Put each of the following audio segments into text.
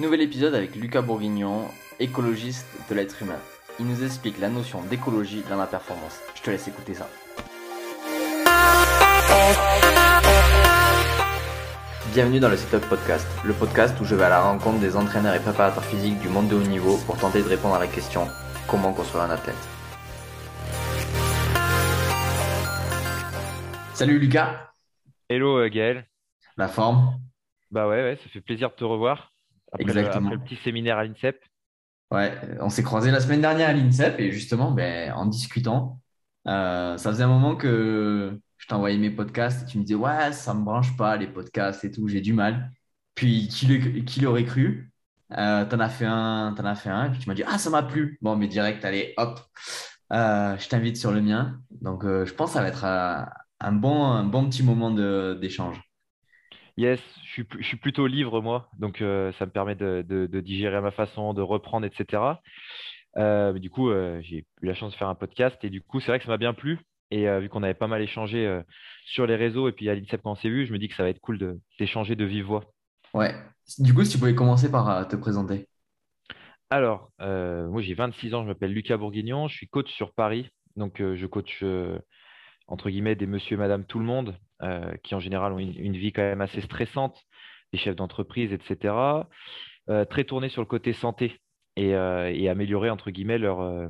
Nouvel épisode avec Lucas Bourguignon, écologiste de l'être humain. Il nous explique la notion d'écologie dans la performance. Je te laisse écouter ça. Bienvenue dans le Setup Podcast, le podcast où je vais à la rencontre des entraîneurs et préparateurs physiques du monde de haut niveau pour tenter de répondre à la question comment construire un athlète? Salut Lucas. Hello euh, Gaël. La forme? Bah ouais, ouais, ça fait plaisir de te revoir après, le, Exactement. après le petit séminaire à l'INSEP. Ouais, on s'est croisés la semaine dernière à l'INSEP et justement, ben, en discutant, euh, ça faisait un moment que je t'envoyais mes podcasts et tu me disais, ouais, ça me branche pas les podcasts et tout, j'ai du mal. Puis, qui l'aurait cru? Euh, t'en as fait un, t'en as fait un, et puis tu m'as dit, ah, ça m'a plu. Bon, mais direct, allez, hop, euh, je t'invite sur le mien. Donc, euh, je pense que ça va être euh, un bon, un bon petit moment d'échange. Yes, je suis, pl- je suis plutôt livre moi, donc euh, ça me permet de, de- de digérer à ma façon, de reprendre, etc. Euh, mais du coup, euh, j'ai eu la chance de faire un podcast et du coup, c'est vrai que ça m'a bien plu. Et vu qu'on avait pas mal échangé sur les réseaux et puis à l'INSEP quand on s'est vu, je me dis que ça va être cool de- d'échanger de vive voix. Ouais. Du coup, si tu pouvais commencer par te présenter. Alors, moi j'ai 26 ans, je m'appelle Lucas Bourguignon, je suis coach sur Paris. Donc je coach entre guillemets des monsieur et madame tout le monde euh, qui en général ont une, vie quand même assez stressante, des chefs d'entreprise, etc. Euh, très tournés sur le côté santé et, euh, et améliorer entre guillemets leur,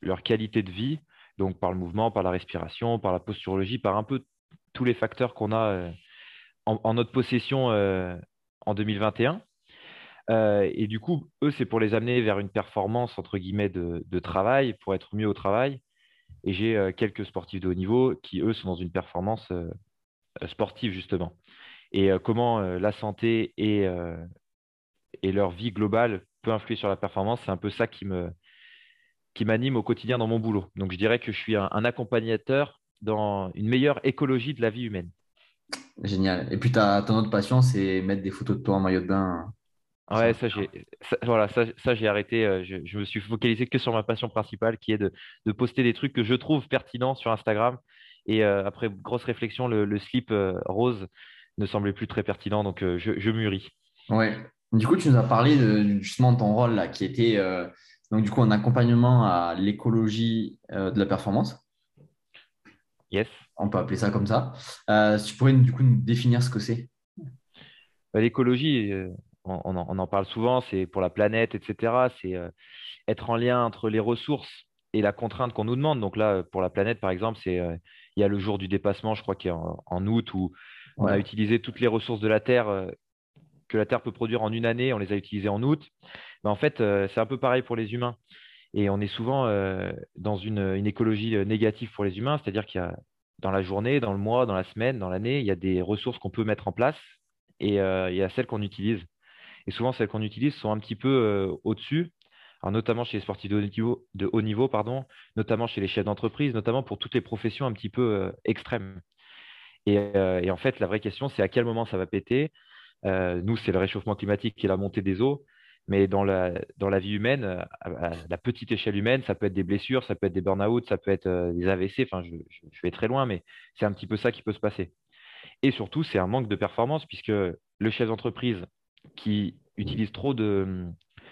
leur qualité de vie, donc par le mouvement, par la respiration, par la posturologie, par un peu tous les facteurs qu'on a en, notre possession en 2021. Euh, et du coup, eux, c'est pour les amener vers une performance, entre guillemets, de, de travail, pour être mieux au travail. Et j'ai euh, quelques sportifs de haut niveau qui, eux, sont dans une performance euh, euh, sportive, justement. Et comment la santé et, leur vie globale peut influer sur la performance, c'est un peu ça qui me, qui m'anime au quotidien dans mon boulot. Donc, je dirais que je suis un, accompagnateur dans une meilleure écologie de la vie humaine. Génial. Et puis, ta, ton autre passion, c'est mettre des photos de toi en maillot de bain. Ouais, ça j'ai ça- voilà, ça, ça, j'ai arrêté. euh, je, je me suis focalisé que sur ma passion principale qui est de, de poster des trucs que je trouve pertinents sur Instagram. Et euh, après grosse réflexion, le, le slip euh, rose ne semblait plus très pertinent, donc je, je mûris. Ouais. Du coup, tu nous as parlé de, justement de ton rôle là, qui était donc du coup un accompagnement à l'écologie de la performance. Yes. On peut appeler ça comme ça. Tu pourrais du coup nous définir ce que c'est? Bah, l'écologie, on, on en, on en parle souvent, c'est pour la planète, etc. C'est euh, être en lien entre les ressources et la contrainte qu'on nous demande. Donc là, pour la planète, par exemple, c'est euh, il y a le jour du dépassement, je crois qu'il est en, en août, où on a utilisé toutes les ressources de la Terre euh, que la Terre peut produire en une année, on les a utilisées en août. Ben, en fait, euh, c'est un peu pareil pour les humains. Et on est souvent euh, dans une, une écologie euh, négative pour les humains, c'est-à-dire qu'il y a dans la journée, dans le mois, dans la semaine, dans l'année, il y a des ressources qu'on peut mettre en place et euh, il y a celles qu'on utilise. Et souvent, celles qu'on utilise sont un petit peu euh, au-dessus, notamment chez les sportifs de haut niveau, pardon, notamment chez les chefs d'entreprise, notamment pour toutes les professions un petit peu euh, extrêmes. Et, euh, et en fait, la vraie question, c'est à quel moment ça va péter? Nous, c'est le réchauffement climatique et la montée des eaux. Mais dans la, dans la vie humaine, à, la petite échelle humaine, ça peut être des blessures, ça peut être des burn-out, ça peut être des AVC. Enfin, je vais très loin, mais c'est un petit peu ça qui peut se passer. Et surtout, c'est un manque de performance puisque le chef d'entreprise qui utilise trop de,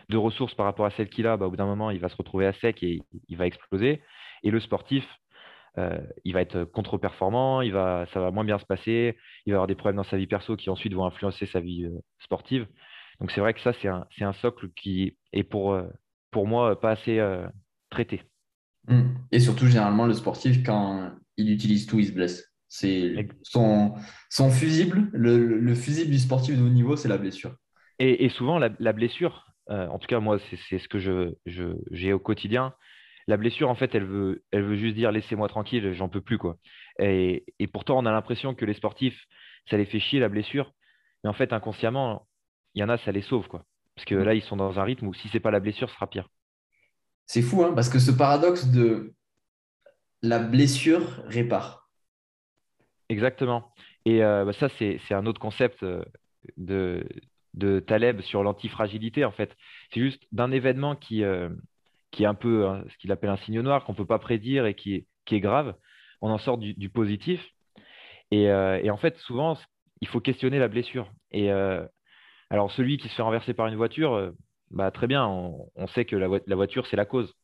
de ressources par rapport à celles qu'il a, bah, au bout d'un moment, il va se retrouver à sec et il va exploser. Et le sportif, euh, il va être contre-performant, il va, ça va moins bien se passer, il va avoir des problèmes dans sa vie perso qui ensuite vont influencer sa vie euh, sportive. Donc c'est vrai que ça, c'est un, socle qui est pour, euh, pour moi pas assez euh, traité. Mm. Et surtout, généralement, le sportif, quand il utilise tout, il se blesse. C'est son, son fusible, le, le- le fusible du sportif de haut niveau, c'est la blessure. Et, et souvent, la, la blessure, euh, en tout cas, moi, c'est ce que je, je- j'ai au quotidien. La blessure, en fait, elle veut, elle veut juste dire laissez-moi tranquille, j'en peux plus, quoi. Et, et pourtant, on a l'impression que les sportifs, ça les fait chier, la blessure. Mais en fait, inconsciemment, il y en a, ça les sauve, quoi. Parce que là, ils sont dans un rythme où si c'est pas la blessure, ce sera pire. C'est fou, hein, parce que ce paradoxe de la blessure répare. Exactement. Et euh, bah, ça, c'est, c'est un autre concept euh, de, de Taleb sur l'antifragilité, en fait. C'est juste d'un événement qui, euh, qui est un peu hein, ce qu'il appelle un signe noir, qu'on ne peut pas prédire et qui est, qui est grave, on en sort du, du positif. Et, euh, et en fait, souvent, il faut questionner la blessure. Et euh, Alors, celui qui se fait renverser par une voiture, bah, très bien, on, sait que la, voiture, c'est la cause.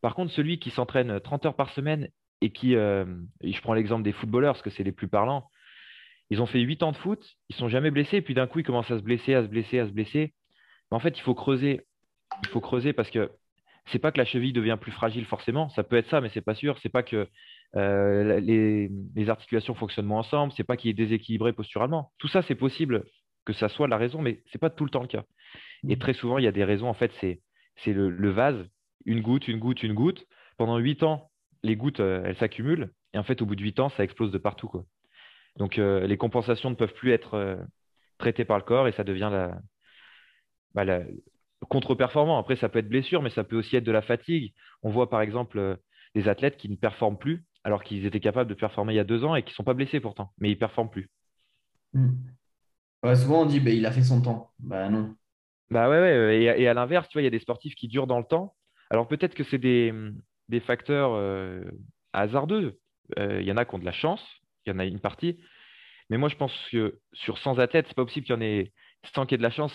Par contre, celui qui s'entraîne 30 heures par semaine et qui, euh, je prends l'exemple des footballeurs parce que c'est les plus parlants, ils ont fait 8 ans de foot, ils sont jamais blessés, et puis d'un coup, ils commencent à se blesser, à se blesser, à se blesser. Mais en fait, il faut creuser. Il faut creuser parce que c'est pas que la cheville devient plus fragile forcément, ça peut être ça, mais c'est pas sûr. C'est pas que euh, les, articulations fonctionnent moins ensemble, c'est pas qu'il est déséquilibré posturalement. Tout ça, c'est possible que ça soit la raison, mais c'est pas tout le temps le cas. Et mmh. très souvent, il y a des raisons. En fait, c'est le, vase, une goutte, une goutte, une goutte. Pendant huit ans, les gouttes, euh, elles s'accumulent. Et en fait, au bout de huit ans, ça explose de partout. Quoi. Donc, euh, les compensations ne peuvent plus être traitées par le corps et ça devient la, bah, la contre-performant. Après, ça peut être blessure, mais ça peut aussi être de la fatigue. On voit par exemple des athlètes qui ne performent plus alors qu'ils étaient capables de performer il y a deux ans et qui ne sont pas blessés pourtant, mais ils ne performent plus. Hmm. souvent on dit bah, il a fait son temps. Bah non. Bah ouais, ouais. Et, à l'inverse, tu vois, il y a des sportifs qui durent dans le temps. Alors peut-être que c'est des, facteurs euh, hasardeux. Euh, il y en a qui ont de la chance, il y en a une partie. Mais moi, je pense que sur 100 athlètes, c'est pas possible qu'il y en ait 100 qui aient de la chance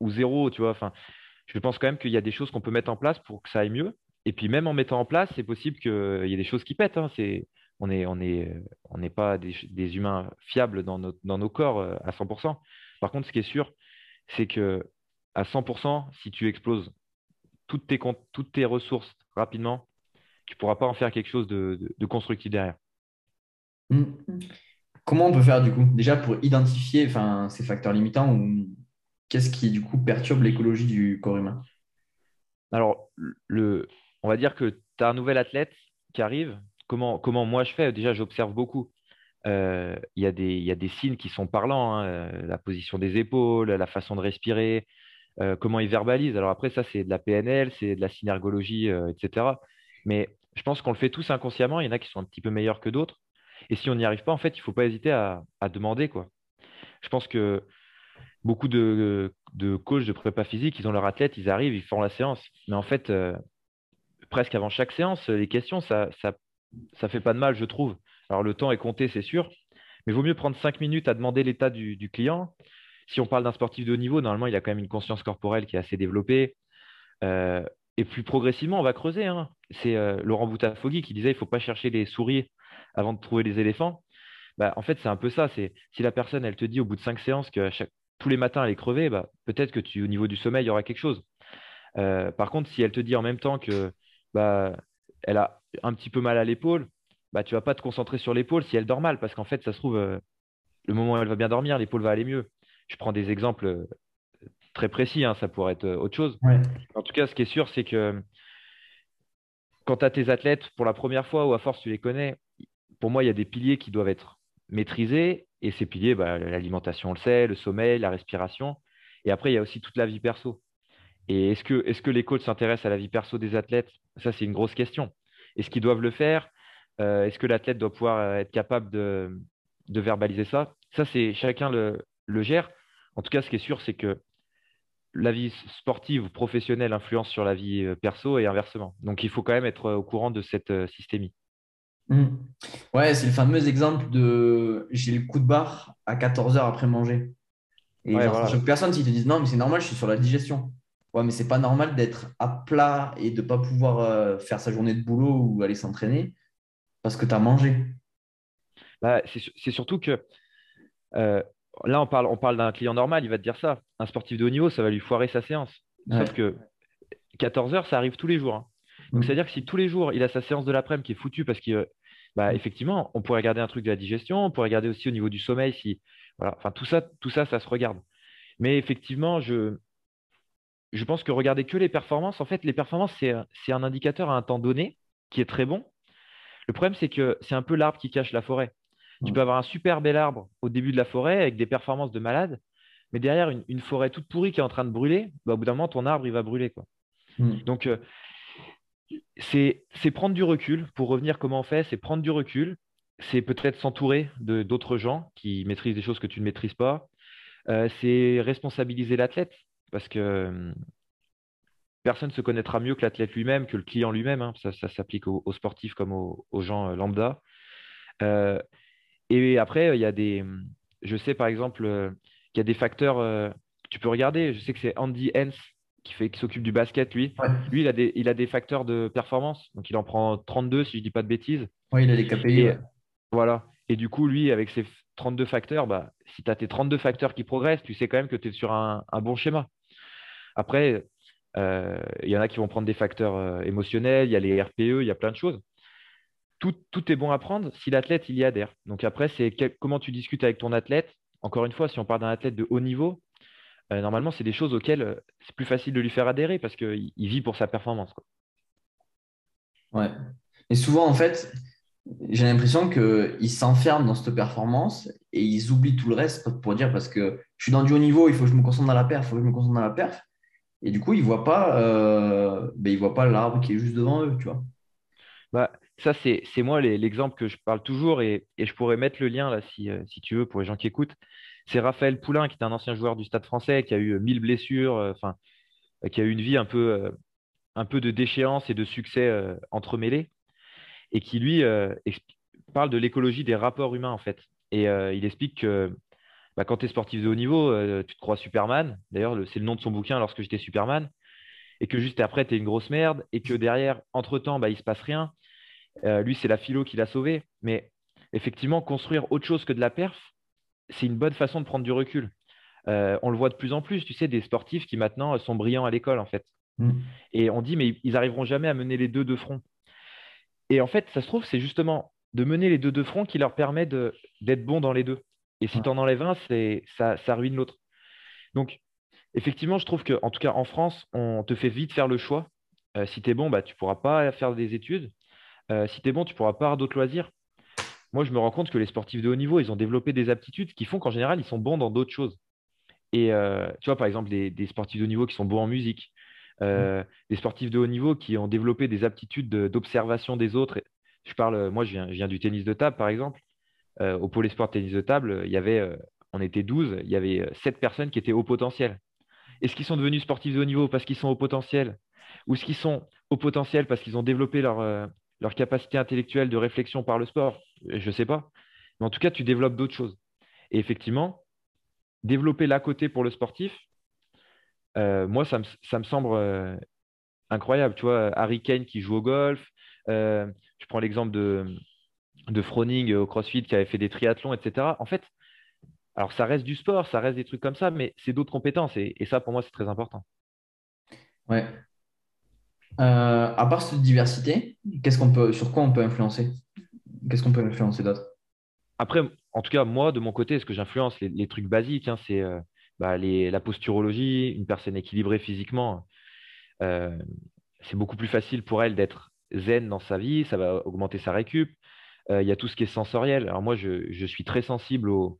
ou, zéro, tu vois. Enfin, je pense quand même qu'il y a des choses qu'on peut mettre en place pour que ça aille mieux. Et puis même en mettant en place, c'est possible qu'il y ait des choses qui pètent. Hein. on n'est on est, on pas des, humains fiables dans, nos corps euh, à 100%. Par contre, ce qui est sûr, c'est que à 100%, si tu exploses toutes tes, toutes tes ressources rapidement, tu ne pourras pas en faire quelque chose de, constructif derrière. Mmh. Comment on peut faire du coup Déjà pour identifier ces facteurs limitants ou qu'est-ce qui du coup perturbe l'écologie du corps humain? Alors, le, on va dire que tu as un nouvel athlète qui arrive. Comment, comment moi je fais? Déjà, j'observe beaucoup. Euh, il y, a des signes qui sont parlants, hein, euh, la position des épaules, la façon de respirer, euh, comment il verbalise. Alors après, ça, c'est de la PNL, c'est de la synergologie, etc. Mais je pense qu'on le fait tous inconsciemment. Il y en a qui sont un petit peu meilleurs que d'autres. Et si on n'y arrive pas, en fait, il ne faut pas hésiter à, demander. Quoi. Je pense que beaucoup de, de, coachs de prépa physique, ils ont leur athlète, ils arrivent, ils font la séance. Mais en fait, presque avant chaque séance, les questions, ça, ça, fait pas de mal, je trouve. Alors le temps est compté, c'est sûr, mais il vaut mieux prendre cinq minutes à demander l'état du, client. Si on parle d'un sportif de haut niveau, normalement, il a quand même une conscience corporelle qui est assez développée. Euh, et puis progressivement, on va creuser. Hein. C'est euh, Laurent Boutafogui qui disait il ne faut pas chercher les souris avant de trouver les éléphants. Bah, en fait, c'est un peu ça. C'est si la personne, elle te dit au bout de cinq séances que tous les matins elle est crevée, bah, peut-être que tu, au niveau du sommeil, il y aura quelque chose. Euh, par contre, si elle te dit en même temps que bah, elle a un petit peu mal à l'épaule, bah, tu vas pas te concentrer sur l'épaule si elle dort mal, parce qu'en fait, ça se trouve, euh, le moment où elle va bien dormir, l'épaule va aller mieux. Je prends des exemples euh, très précis, hein, ça pourrait être autre chose. En tout cas, ce qui est sûr, c'est que quand tu as tes athlètes pour la première fois ou à force tu les connais, pour moi, il y a des piliers qui doivent être maîtrisés. Et ces piliers, bah, l'alimentation, on le sait, le sommeil, la respiration. Et après, il y a aussi toute la vie perso. Et est-ce que, les coachs s'intéressent à la vie perso des athlètes? Ça, c'est une grosse question. Est-ce qu'ils doivent le faire? Euh, Est-ce que l'athlète doit pouvoir euh, être capable de, verbaliser ça? Ça, c'est chacun le, gère. En tout cas, ce qui est sûr, c'est que la vie sportive ou professionnelle influence sur la vie euh, perso et inversement. Donc, il faut quand même être au courant de cette systémie. Mmh. Ouais, c'est le fameux exemple de j'ai le coup de barre à 14 heures après manger. Et chaque personne, s'ils te disent non, mais c'est normal, je suis sur la digestion. Ouais, mais c'est pas normal d'être à plat et de pas pouvoir euh, faire sa journée de boulot ou aller s'entraîner parce que tu as mangé. Bah, c'est surtout que euh, là, on parle, on parle d'un client normal, il va te dire ça. Un sportif de haut niveau, ça va lui foirer sa séance. Sauf que 14 heures, ça arrive tous les jours. Hein. Donc, mm. c'est-à-dire que si tous les jours, il a sa séance de l'après-midi qui est foutue parce que, bah, effectivement, on pourrait regarder un truc de la digestion, on pourrait regarder aussi au niveau du sommeil. Si, voilà. Enfin, tout ça, tout ça, ça se regarde. Mais effectivement, je, je pense que regarder que les performances, en fait, les performances, c'est un indicateur à un temps donné qui est très bon. Le problème, c'est que c'est un peu l'arbre qui cache la forêt. Tu peux avoir un super bel arbre au début de la forêt avec des performances de malade, mais derrière une, forêt toute pourrie qui est en train de brûler, bah, au bout d'un moment, ton arbre, il va brûler. Quoi. Mm. Donc, euh, c'est prendre du recul. Pour revenir comment on fait, c'est prendre du recul. C'est peut-être s'entourer d'autres gens qui maîtrisent des choses que tu ne maîtrises pas. Euh, c'est responsabiliser l'athlète parce que personne ne se connaîtra mieux que l'athlète lui-même, que le client lui-même. Hein. Ça, s'applique aux, sportifs comme aux, gens euh, lambda. Euh, et après, il y a des. Je sais par exemple qu'il y a des facteurs tu peux regarder. Je sais que c'est Andy Hens qui fait qui s'occupe du basket, lui. Lui, il a, des, il a des facteurs de performance. Donc, il en prend 32, si je ne dis pas de bêtises. Oui, il a des KPI. Voilà. Et du coup, lui, avec ses 32 facteurs, bah, si tu as tes 32 facteurs qui progressent, tu sais quand même que tu es sur un, bon schéma. Après, euh, il y en a qui vont prendre des facteurs euh, émotionnels, il y a les RPE, il y a plein de choses. Tout, tout est bon à prendre si l'athlète il y adhère. Donc après, c'est comment tu discutes avec ton athlète? Encore une fois, si on parle d'un athlète de haut niveau, euh, normalement, c'est des choses auxquelles c'est plus facile de lui faire adhérer parce qu'il vit pour sa performance. Quoi. Ouais. Et souvent, en fait, j'ai l'impression qu'ils s'enferment dans cette performance et ils oublient tout le reste pour dire parce que je suis dans du haut niveau, il faut que je me concentre dans la perf, il faut que je me concentre dans la perf. Et du coup, ils ne voient pas, euh, ben, voient pas l'arbre qui est juste devant eux, tu vois. Bah, ça, c'est moi l'exemple que je parle toujours et, et, je pourrais mettre le lien là si, euh, si tu veux pour les gens qui écoutent. C'est Raphaël Poulain qui est un ancien joueur du Stade français qui a eu 1000 blessures, euh, enfin, qui a eu une vie un peu, peu de déchéance et de succès entremêlés et qui lui euh, parle de l'écologie des rapports humains en fait. Et euh, il explique que bah, quand tu es sportif de haut niveau, euh, tu te crois Superman. D'ailleurs, c'est le nom de son bouquin lorsque j'étais Superman. Et que juste après, tu es une grosse merde. Et que derrière, entre-temps, bah, il se passe rien. lui, c'est la philo qui l'a sauvé. Mais effectivement, construire autre chose que de la perf, c'est une bonne façon de prendre du recul. on le voit de plus en plus, tu sais, des sportifs qui maintenant sont brillants à l'école, en fait. Mmh. Et on dit, mais ils n'arriveront jamais à mener les deux de front. Et en fait, ça se trouve, c'est justement de mener les deux de front qui leur permet d'être bon dans les deux. Et si tu en enlèves un, ça, ça ruine l'autre. Donc, effectivement, je trouve qu'en tout cas en France, on te fait vite faire le choix. Euh, si tu es bon, bah, tu ne pourras pas faire des études. Euh, si tu es bon, tu ne pourras pas avoir d'autres loisirs. Moi, je me rends compte que les sportifs de haut niveau, ils ont développé des aptitudes qui font qu'en général, ils sont bons dans d'autres choses. Et euh, tu vois, par exemple, des, des, sportifs de haut niveau qui sont bons en musique, euh, des sportifs de haut niveau qui ont développé des aptitudes d'observation des autres. Je parle, moi, je viens, du tennis de table, par exemple. Euh, au pôle sport tennis de table, il y avait, euh, on était 12, il y avait 7 personnes qui étaient au potentiel. Est-ce qu'ils sont devenus sportifs de haut niveau parce qu'ils sont au potentiel? Ou est-ce qu'ils sont au potentiel parce qu'ils ont développé leur, leur capacité intellectuelle de réflexion par le sport? Je ne sais pas. Mais en tout cas, tu développes d'autres choses. Et effectivement, développer l'à côté pour le sportif, euh, moi, ça me, semble euh, incroyable. Tu vois, Harry Kane qui joue au golf. Euh, je prends l'exemple de, de Froning au CrossFit qui avait fait des triathlons, etc. En fait, alors ça reste du sport, ça reste des trucs comme ça, mais c'est d'autres compétences. Et, ça, pour moi, c'est très important. Ouais. à part cette diversité, qu'est-ce qu'on peut, sur quoi on peut influencer? Qu'est-ce qu'on peut influencer d'autre? Après, en tout cas, moi, de mon côté, ce que j'influence, les, trucs basiques, hein, c'est bah, la posturologie, une personne équilibrée physiquement, euh, c'est beaucoup plus facile pour elle d'être zen dans sa vie, ça va augmenter sa récup. Euh, il y a tout ce qui est sensoriel. Alors moi, je, suis très sensible au,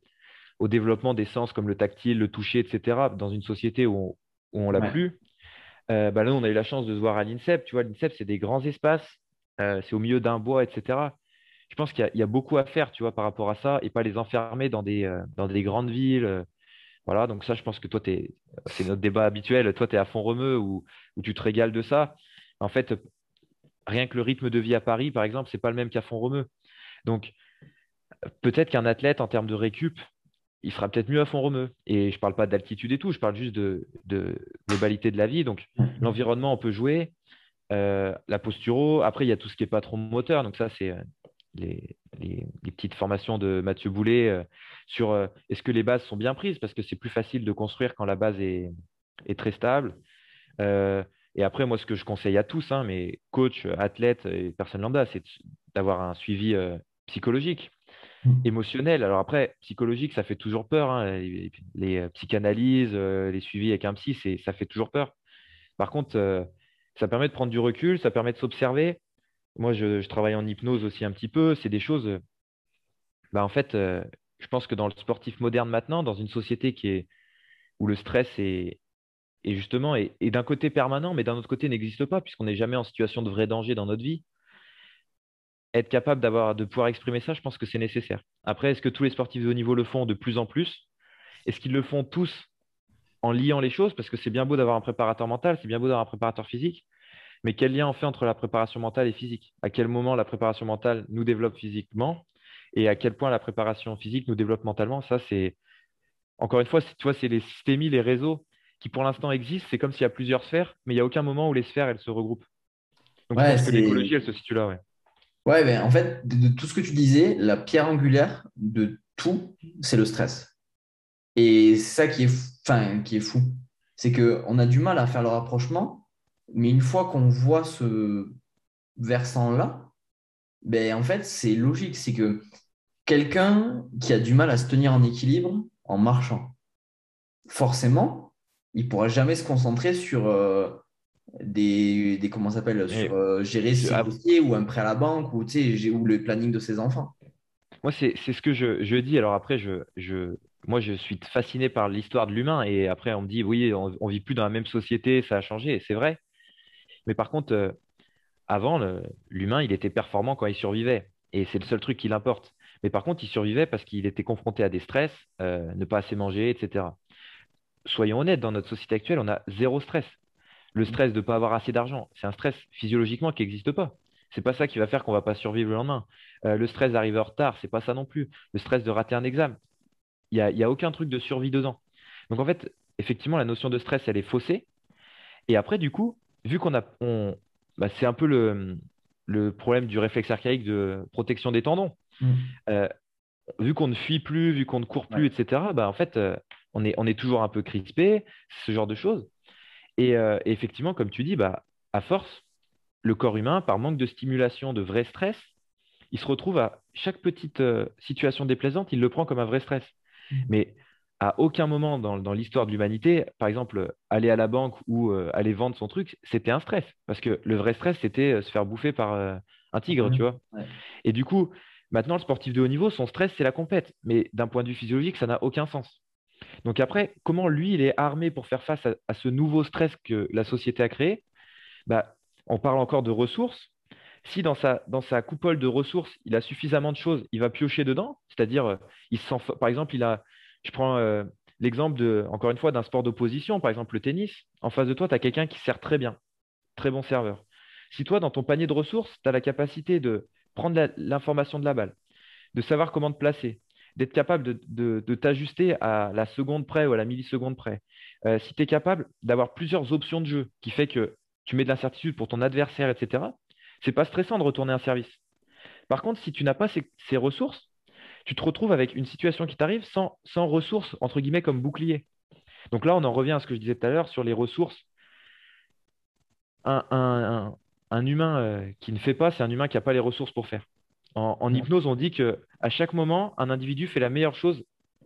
développement des sens comme le tactile, le toucher, etc. Dans une société où on, ne l'a plus. Euh, bah là, on a eu la chance de se voir à l'INSEP. Tu vois, l'INSEP, c'est des grands espaces, c'est au milieu d'un bois, etc. Je pense qu'il y, a beaucoup à faire, tu vois, par rapport à ça, et pas les enfermer dans des, des grandes villes voilà, donc ça, je pense que toi, c'est notre débat habituel. Toi, tu es à fond remeux ou, tu te régales de ça. En fait, rien que le rythme de vie à Paris, par exemple, c'est pas le même qu'à fond remeux. Donc, peut-être qu'un athlète, en termes de récup, il sera peut-être mieux à fond remeux. Et je ne parle pas d'altitude et tout, je parle juste de, globalité de la vie. Donc, l'environnement, on peut jouer. Euh, la posturo, après, il y a tout ce qui est patron moteur. Donc, ça, c'est les, petites formations de Mathieu Boulet euh, sur euh, est-ce que les bases sont bien prises? Parce que c'est plus facile de construire quand la base est, très stable. Euh, et après, moi, ce que je conseille à tous, hein, mes coachs, athlètes et personnes lambda, c'est d'avoir un suivi psychologique, mmh. émotionnel. Alors après, psychologique, ça fait toujours peur. Hein, les, psychanalyses, les suivis avec un psy, ça fait toujours peur. Par contre, ça permet de prendre du recul, ça permet de s'observer. Moi, je, travaille en hypnose aussi un petit peu. C'est des choses, bah, en fait, je pense que dans le sportif moderne maintenant, dans une société qui est, où le stress est, justement est, d'un côté permanent, mais d'un autre côté n'existe pas, puisqu'on n'est jamais en situation de vrai danger dans notre vie, être capable d'avoir, de pouvoir exprimer ça, je pense que c'est nécessaire. Après, est-ce que tous les sportifs de haut niveau le font de plus en plus? Est-ce qu'ils le font tous en liant les choses? Parce que c'est bien beau d'avoir un préparateur mental, c'est bien beau d'avoir un préparateur physique, mais quel lien on fait entre la préparation mentale et physique? À quel moment la préparation mentale nous développe physiquement? Et à quel point la préparation physique nous développe mentalement, ça, c'est encore une fois, tu vois, c'est les systémies, les réseaux qui pour l'instant existent. C'est comme s'il y a plusieurs sphères, mais il n'y a aucun moment où les sphères, elles se regroupent. Donc je pense que l'écologie, elle se situe là, ouais. Ouais, ben, en fait, de, tout ce que tu disais, la pierre angulaire de tout, c'est le stress. Et c'est ça qui est, enfin, qui est fou. C'est qu'on a du mal à faire le rapprochement, mais une fois qu'on voit ce versant-là, ben, en fait, c'est logique. C'est que quelqu'un qui a du mal à se tenir en équilibre en marchant, forcément, il ne pourra jamais se concentrer sur euh, des, des, comment s'appelle sur euh, gérer ses dossiers ou un prêt à la banque ou, ou le planning de ses enfants. Moi, c'est ce que je, je, dis. Alors après, je, je, moi, je suis fasciné par l'histoire de l'humain. Et après, on me dit, oui, on ne vit plus dans la même société, ça a changé. C'est vrai. Mais par contre, euh, avant, l'humain, il était performant quand il survivait. Et c'est le seul truc qui l'importe. Mais par contre, il survivait parce qu'il était confronté à des stress, euh, ne pas assez manger, etc. Soyons honnêtes, dans notre société actuelle, on a zéro stress. Le stress de ne pas avoir assez d'argent, c'est un stress physiologiquement qui n'existe pas. C'est pas ça qui va faire qu'on va pas survivre le lendemain. Euh, le stress d'arriver en retard, c'est pas ça non plus. Le stress de rater un examen, il n'y a, y a aucun truc de survie dedans. Donc en fait, effectivement, la notion de stress, elle est faussée. Et après, du coup, vu qu'on a, bah, c'est un peu le, le, problème du réflexe archaïque de protection des tendons. Mm. Euh, vu qu'on ne fuit plus, vu qu'on ne court plus, etc., bah, en fait, euh, on, est, on est toujours un peu crispé, ce genre de choses. Euh, et, effectivement, comme tu dis, bah, à force, le corps humain, par manque de stimulation, de vrai stress, il se retrouve à chaque petite situation déplaisante, il le prend comme un vrai stress. Mmh. Mais à aucun moment dans, l'histoire de l'humanité, par exemple, aller à la banque ou euh, aller vendre son truc, c'était un stress. Parce que le vrai stress, c'était se faire bouffer par un tigre, tu vois. Et du coup, maintenant, le sportif de haut niveau, son stress, c'est la compète. Mais d'un point de vue physiologique, ça n'a aucun sens. Donc après, comment lui, il est armé pour faire face à, ce nouveau stress que la société a créé? Bah, On parle encore de ressources. Si dans sa, dans sa coupole de ressources, il a suffisamment de choses, il va piocher dedans. C'est-à-dire, euh, il par exemple, il a, je prends euh, l'exemple, encore une fois, d'un sport d'opposition, par exemple le tennis. En face de toi, tu as quelqu'un qui sert très bien, très bon serveur. Si toi, dans ton panier de ressources, tu as la capacité de prendre l'information de la balle, de savoir comment te placer, d'être capable de, t'ajuster à la seconde près ou à la milliseconde près. Euh, si tu es capable d'avoir plusieurs options de jeu qui fait que tu mets de l'incertitude pour ton adversaire, etc., c'est pas stressant de retourner un service. Par contre, si tu n'as pas ces, ressources, tu te retrouves avec une situation qui t'arrive sans, ressources, entre guillemets, comme bouclier. Donc là, on en revient à ce que je disais tout à l'heure sur les ressources. Un, humain euh, qui ne fait pas, c'est un humain qui n'a pas les ressources pour faire. En, hypnose, on dit que à chaque moment, un individu fait la meilleure chose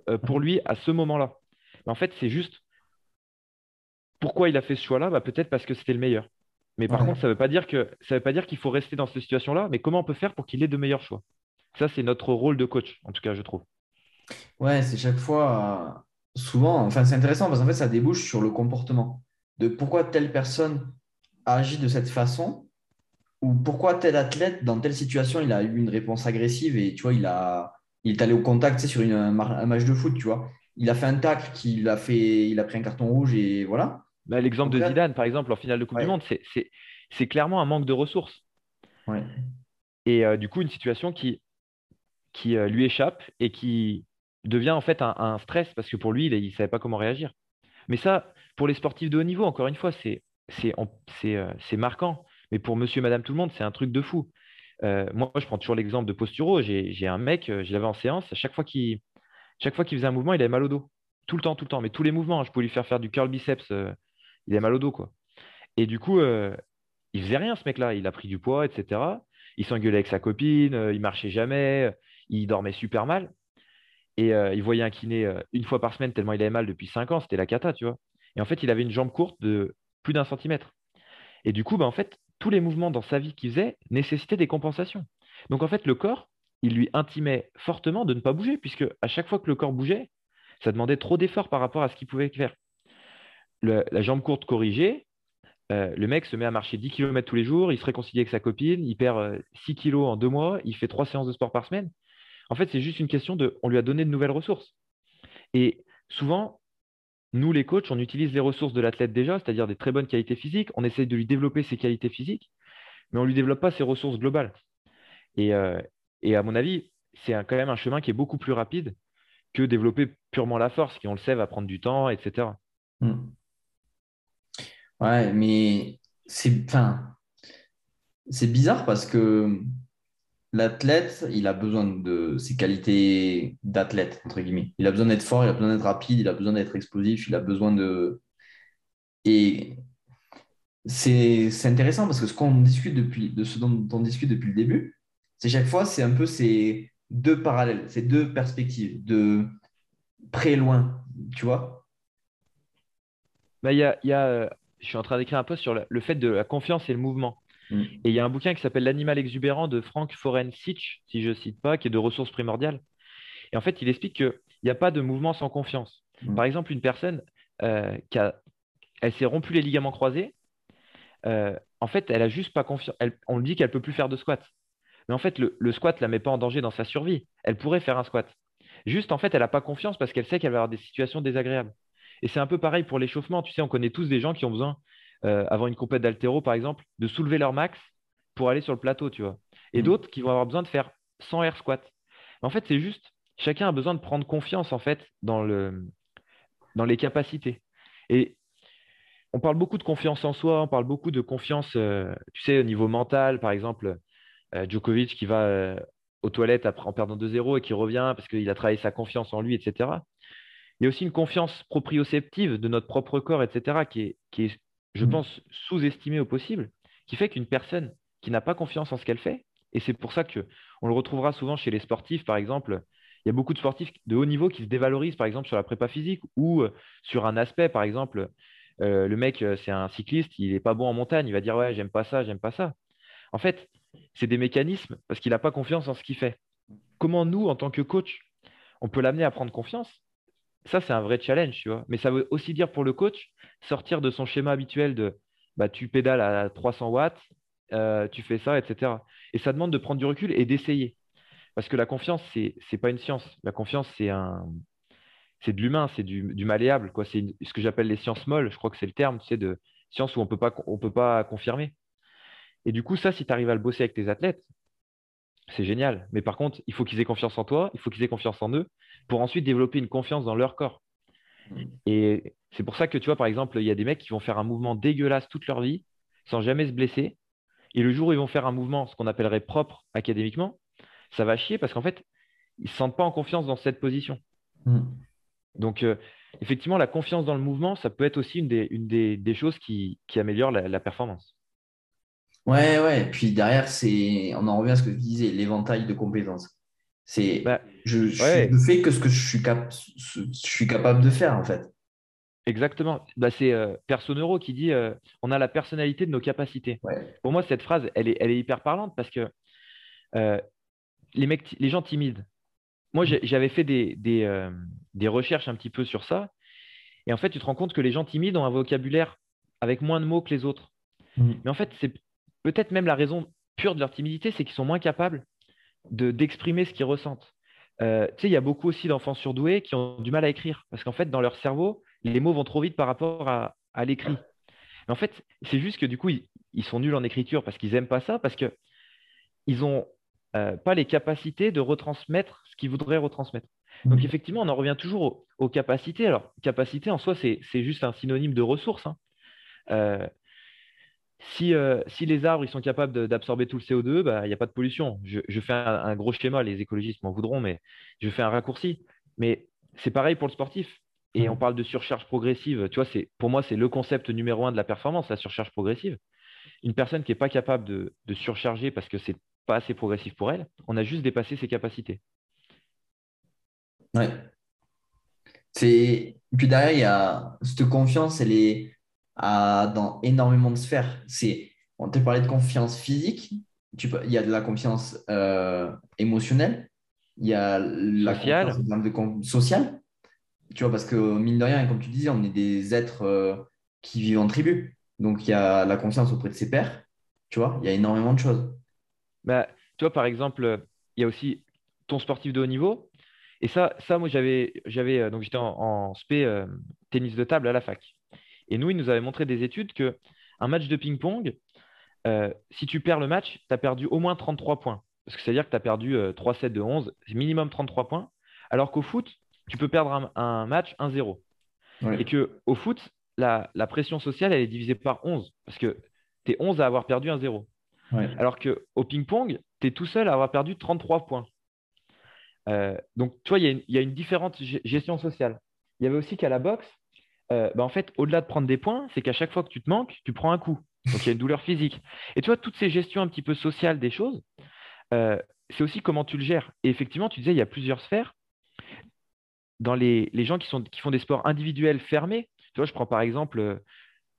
euh, pour lui à ce moment-là. en fait, c'est juste pourquoi il a fait ce choix-là bah, Peut-être parce que c'était le meilleur. Mais par contre, ça ne veut pas dire que ça veut pas dire qu'il faut rester dans cette situation-là. Mais comment on peut faire pour qu'il ait de meilleurs choix? Ça, c'est notre rôle de coach, en tout cas, je trouve. Ouais, c'est chaque fois, souvent, enfin, c'est intéressant parce qu'en fait, ça débouche sur le comportement de pourquoi telle personne agit de cette façon ou pourquoi tel athlète, dans telle situation, il a eu une réponse agressive et tu vois, il, a, il est allé au contact sur une, un match de foot, tu vois. Il a fait un tacle, qu'il a, fait, il a pris un carton rouge et voilà. Bah, l'exemple de Zidane, par exemple, en finale de Coupe du Monde, c'est clairement un manque de ressources. Et euh, du coup, une situation qui, qui euh, lui échappe et qui devient en fait un, stress parce que pour lui, il ne savait pas comment réagir. Mais ça, pour les sportifs de haut niveau, encore une fois, c'est euh, marquant. Mais pour monsieur, madame, tout le monde, c'est un truc de fou. Euh, moi, je prends toujours l'exemple de Posturo. J'ai un mec, euh, je l'avais en séance, à chaque fois qu'il faisait un mouvement, il avait mal au dos. Tout le temps, tout le temps. Mais tous les mouvements, hein, je pouvais lui faire faire du curl biceps, il avait mal au dos. quoi. Et du coup, il faisait rien, ce mec-là. Il a pris du poids, etc. Il s'engueulait avec sa copine, il marchait jamais, il dormait super mal. Et il voyait un kiné une fois par semaine tellement il avait mal depuis 5 ans, c'était la cata, tu vois. Et en fait, il avait une jambe courte de plus d'un centimètre. Et du coup, bah, en fait, tous les mouvements dans sa vie qu'il faisait nécessitaient des compensations. Donc en fait, le corps, il lui intimait fortement de ne pas bouger, puisque à chaque fois que le corps bougeait, ça demandait trop d'efforts par rapport à ce qu'il pouvait faire. la jambe courte corrigée, euh, le mec se met à marcher 10 km tous les jours, il se réconcilie avec sa copine, il perd 6 euh, kg en deux mois, il fait trois séances de sport par semaine. En fait, c'est juste une question de, on lui a donné de nouvelles ressources. Et souvent, nous, les coachs, on utilise les ressources de l'athlète déjà, c'est-à-dire des très bonnes qualités physiques. On essaie de lui développer ses qualités physiques, mais on ne lui développe pas ses ressources globales. Et, euh, à mon avis, c'est quand même un chemin qui est beaucoup plus rapide que développer purement la force, qui, on le sait, va prendre du temps, etc. Hmm. Ouais, mais c'est enfin, c'est bizarre parce que l'athlète, il a besoin de ses qualités d'athlète, entre guillemets. Il a besoin d'être fort, il a besoin d'être rapide, il a besoin d'être explosif, il a besoin de. Et c'est intéressant parce que ce qu'on discute depuis, de ce dont on discute depuis le début, c'est chaque fois, c'est un peu ces deux parallèles, ces deux perspectives de près-loin, tu vois? Bah, y a, euh, Je suis en train d'écrire un peu sur le fait de la confiance et le mouvement. Mm. Et il y a un bouquin qui s'appelle L'animal exubérant de Frank Forensich, si je ne cite pas, qui est de ressources primordiales. Et en fait, il explique qu'il n'y a pas de mouvement sans confiance. Mm. Par exemple, une personne euh, qui a, elle s'est rompu les ligaments croisés, euh, en fait, elle a juste pas confiance. On lui dit qu'elle peut plus faire de squat. Mais en fait, le, squat ne la met pas en danger dans sa survie. Elle pourrait faire un squat. Juste, en fait, elle n'a pas confiance parce qu'elle sait qu'elle va avoir des situations désagréables. Et c'est un peu pareil pour l'échauffement. Tu sais, on connaît tous des gens qui ont besoin euh, avant une compète d'altéro, par exemple, de soulever leur max pour aller sur le plateau, tu vois. Et mm. d'autres qui vont avoir besoin de faire 100 air squat. En fait, c'est juste, chacun a besoin de prendre confiance, en fait, dans, le, dans les capacités. Et on parle beaucoup de confiance en soi, on parle beaucoup de confiance, euh, tu sais, au niveau mental, par exemple, euh, Djokovic qui va aux toilettes après, en perdant 2-0 et qui revient parce qu'il a travaillé sa confiance en lui, etc. Il y a aussi une confiance proprioceptive de notre propre corps, etc., qui est, qui est je mm. pense, sous-estimé au possible, qui fait qu'une personne qui n'a pas confiance en ce qu'elle fait, et c'est pour ça que on le retrouvera souvent chez les sportifs, par exemple, il y a beaucoup de sportifs de haut niveau qui se dévalorisent, par exemple, sur la prépa physique ou euh, sur un aspect, par exemple, euh, le mec, euh, c'est un cycliste, il n'est pas bon en montagne, il va dire ouais, j'aime pas ça, j'aime pas ça. En fait, c'est des mécanismes parce qu'il n'a pas confiance en ce qu'il fait. Comment nous, en tant que coach, on peut l'amener à prendre confiance ça, c'est un vrai challenge, tu vois. Mais ça veut aussi dire pour le coach, sortir de son schéma habituel de bah, tu pédales à 300 watts, euh, tu fais ça, etc. Et ça demande de prendre du recul et d'essayer. Parce que la confiance, ce n'est pas une science. La confiance, c'est un... c'est de l'humain, c'est du, malléable. Quoi. C'est ce que j'appelle les sciences molles. Je crois que c'est le terme, tu sais, de science où on ne peut pas confirmer. Et du coup, ça, si tu arrives à le bosser avec tes athlètes, c'est génial. Mais par contre, il faut qu'ils aient confiance en toi, il faut qu'ils aient confiance en eux pour ensuite développer une confiance dans leur corps. Mm. Et c'est pour ça que tu vois, par exemple, il y a des mecs qui vont faire un mouvement dégueulasse toute leur vie sans jamais se blesser. Et le jour où ils vont faire un mouvement, ce qu'on appellerait propre académiquement, ça va chier parce qu'en fait, ils ne se sentent pas en confiance dans cette position. Mm. Donc, euh, effectivement, la confiance dans le mouvement, ça peut être aussi une des, choses qui, améliore la performance. Ouais, ouais. Puis derrière, c'est, on en revient à ce que tu disais, l'éventail de compétences. C'est, bah, je, ne fais que ce que je suis, cap... je suis capable de faire, en fait. Exactement. Bah, c'est euh, Personeuro qui dit euh, on a la personnalité de nos capacités. Pour moi, cette phrase, elle est, elle est hyper parlante parce que euh, les, mecs, les gens timides, moi, j'avais fait des, des, euh, des, recherches un petit peu sur ça. Et en fait, tu te rends compte que les gens timides ont un vocabulaire avec moins de mots que les autres. Mmh. Mais en fait, c'est peut-être même la raison pure de leur timidité, c'est qu'ils sont moins capables d'exprimer ce qu'ils ressentent. Euh, tu sais, il y a beaucoup aussi d'enfants surdoués qui ont du mal à écrire parce qu'en fait, dans leur cerveau, les mots vont trop vite par rapport à, l'écrit. En fait, c'est juste que du coup, ils, sont nuls en écriture parce qu'ils n'aiment pas ça, parce qu'ils n'ont euh, pas les capacités de retransmettre ce qu'ils voudraient retransmettre. Donc, mmh. effectivement, on en revient toujours aux, capacités. Alors, capacité en soi, c'est juste un synonyme de ressources. Hein. Euh, euh, si, les arbres ils sont capables d'absorber tout le CO2, bah, il n'y a pas de pollution. Je, fais un, gros schéma, les écologistes m'en voudront, mais je fais un raccourci. Mais c'est pareil pour le sportif. Et on parle de surcharge progressive. Tu vois, pour moi, c'est le concept numéro un de la performance, la surcharge progressive. Une personne qui n'est pas capable de, surcharger parce que c'est pas assez progressif pour elle, on a juste dépassé ses capacités. Ouais. Puis derrière, il y a cette confiance, elle est dans énormément de sphères. C'est, on t'a parlé de confiance physique, tu il y a de la confiance euh, émotionnelle, il y a la confiance sociale, tu vois, parce que mine de rien, comme tu disais, on est des êtres euh, qui vivent en tribu. Donc il y a la confiance auprès de ses pairs, tu vois, il y a énormément de choses. Bah, tu vois, par exemple, il y a aussi ton sportif de haut niveau. Et ça, ça moi, j'avais, j'avais euh, donc j'étais en, en spé tennis de table à la fac. Et nous, il nous avait montré des études que un match de ping-pong, euh, si tu perds le match, tu as perdu au moins 33 points. Parce que c'est-à-dire que tu as perdu 3 euh, sets de 11, c'est minimum 33 points. Alors qu'au foot, tu peux perdre un, match 1-0. Et que au foot, la, pression sociale, elle est divisée par 11. Parce que tu es 11 à avoir perdu 1-0. Alors qu'au ping-pong, tu es tout seul à avoir perdu 33 points. Euh, donc, tu vois, il y, a une différente gestion sociale. Il y avait aussi qu'à la boxe, euh, bah, en fait, au-delà de prendre des points, c'est qu'à chaque fois que tu te manques, tu prends un coup. Donc, il y a une douleur physique. Et tu vois, toutes ces gestions un petit peu sociales des choses, euh, c'est aussi comment tu le gères. Et effectivement, tu disais, il y a plusieurs sphères. Dans les, gens qui, sont, qui, font des sports individuels fermés, tu vois, je prends par exemple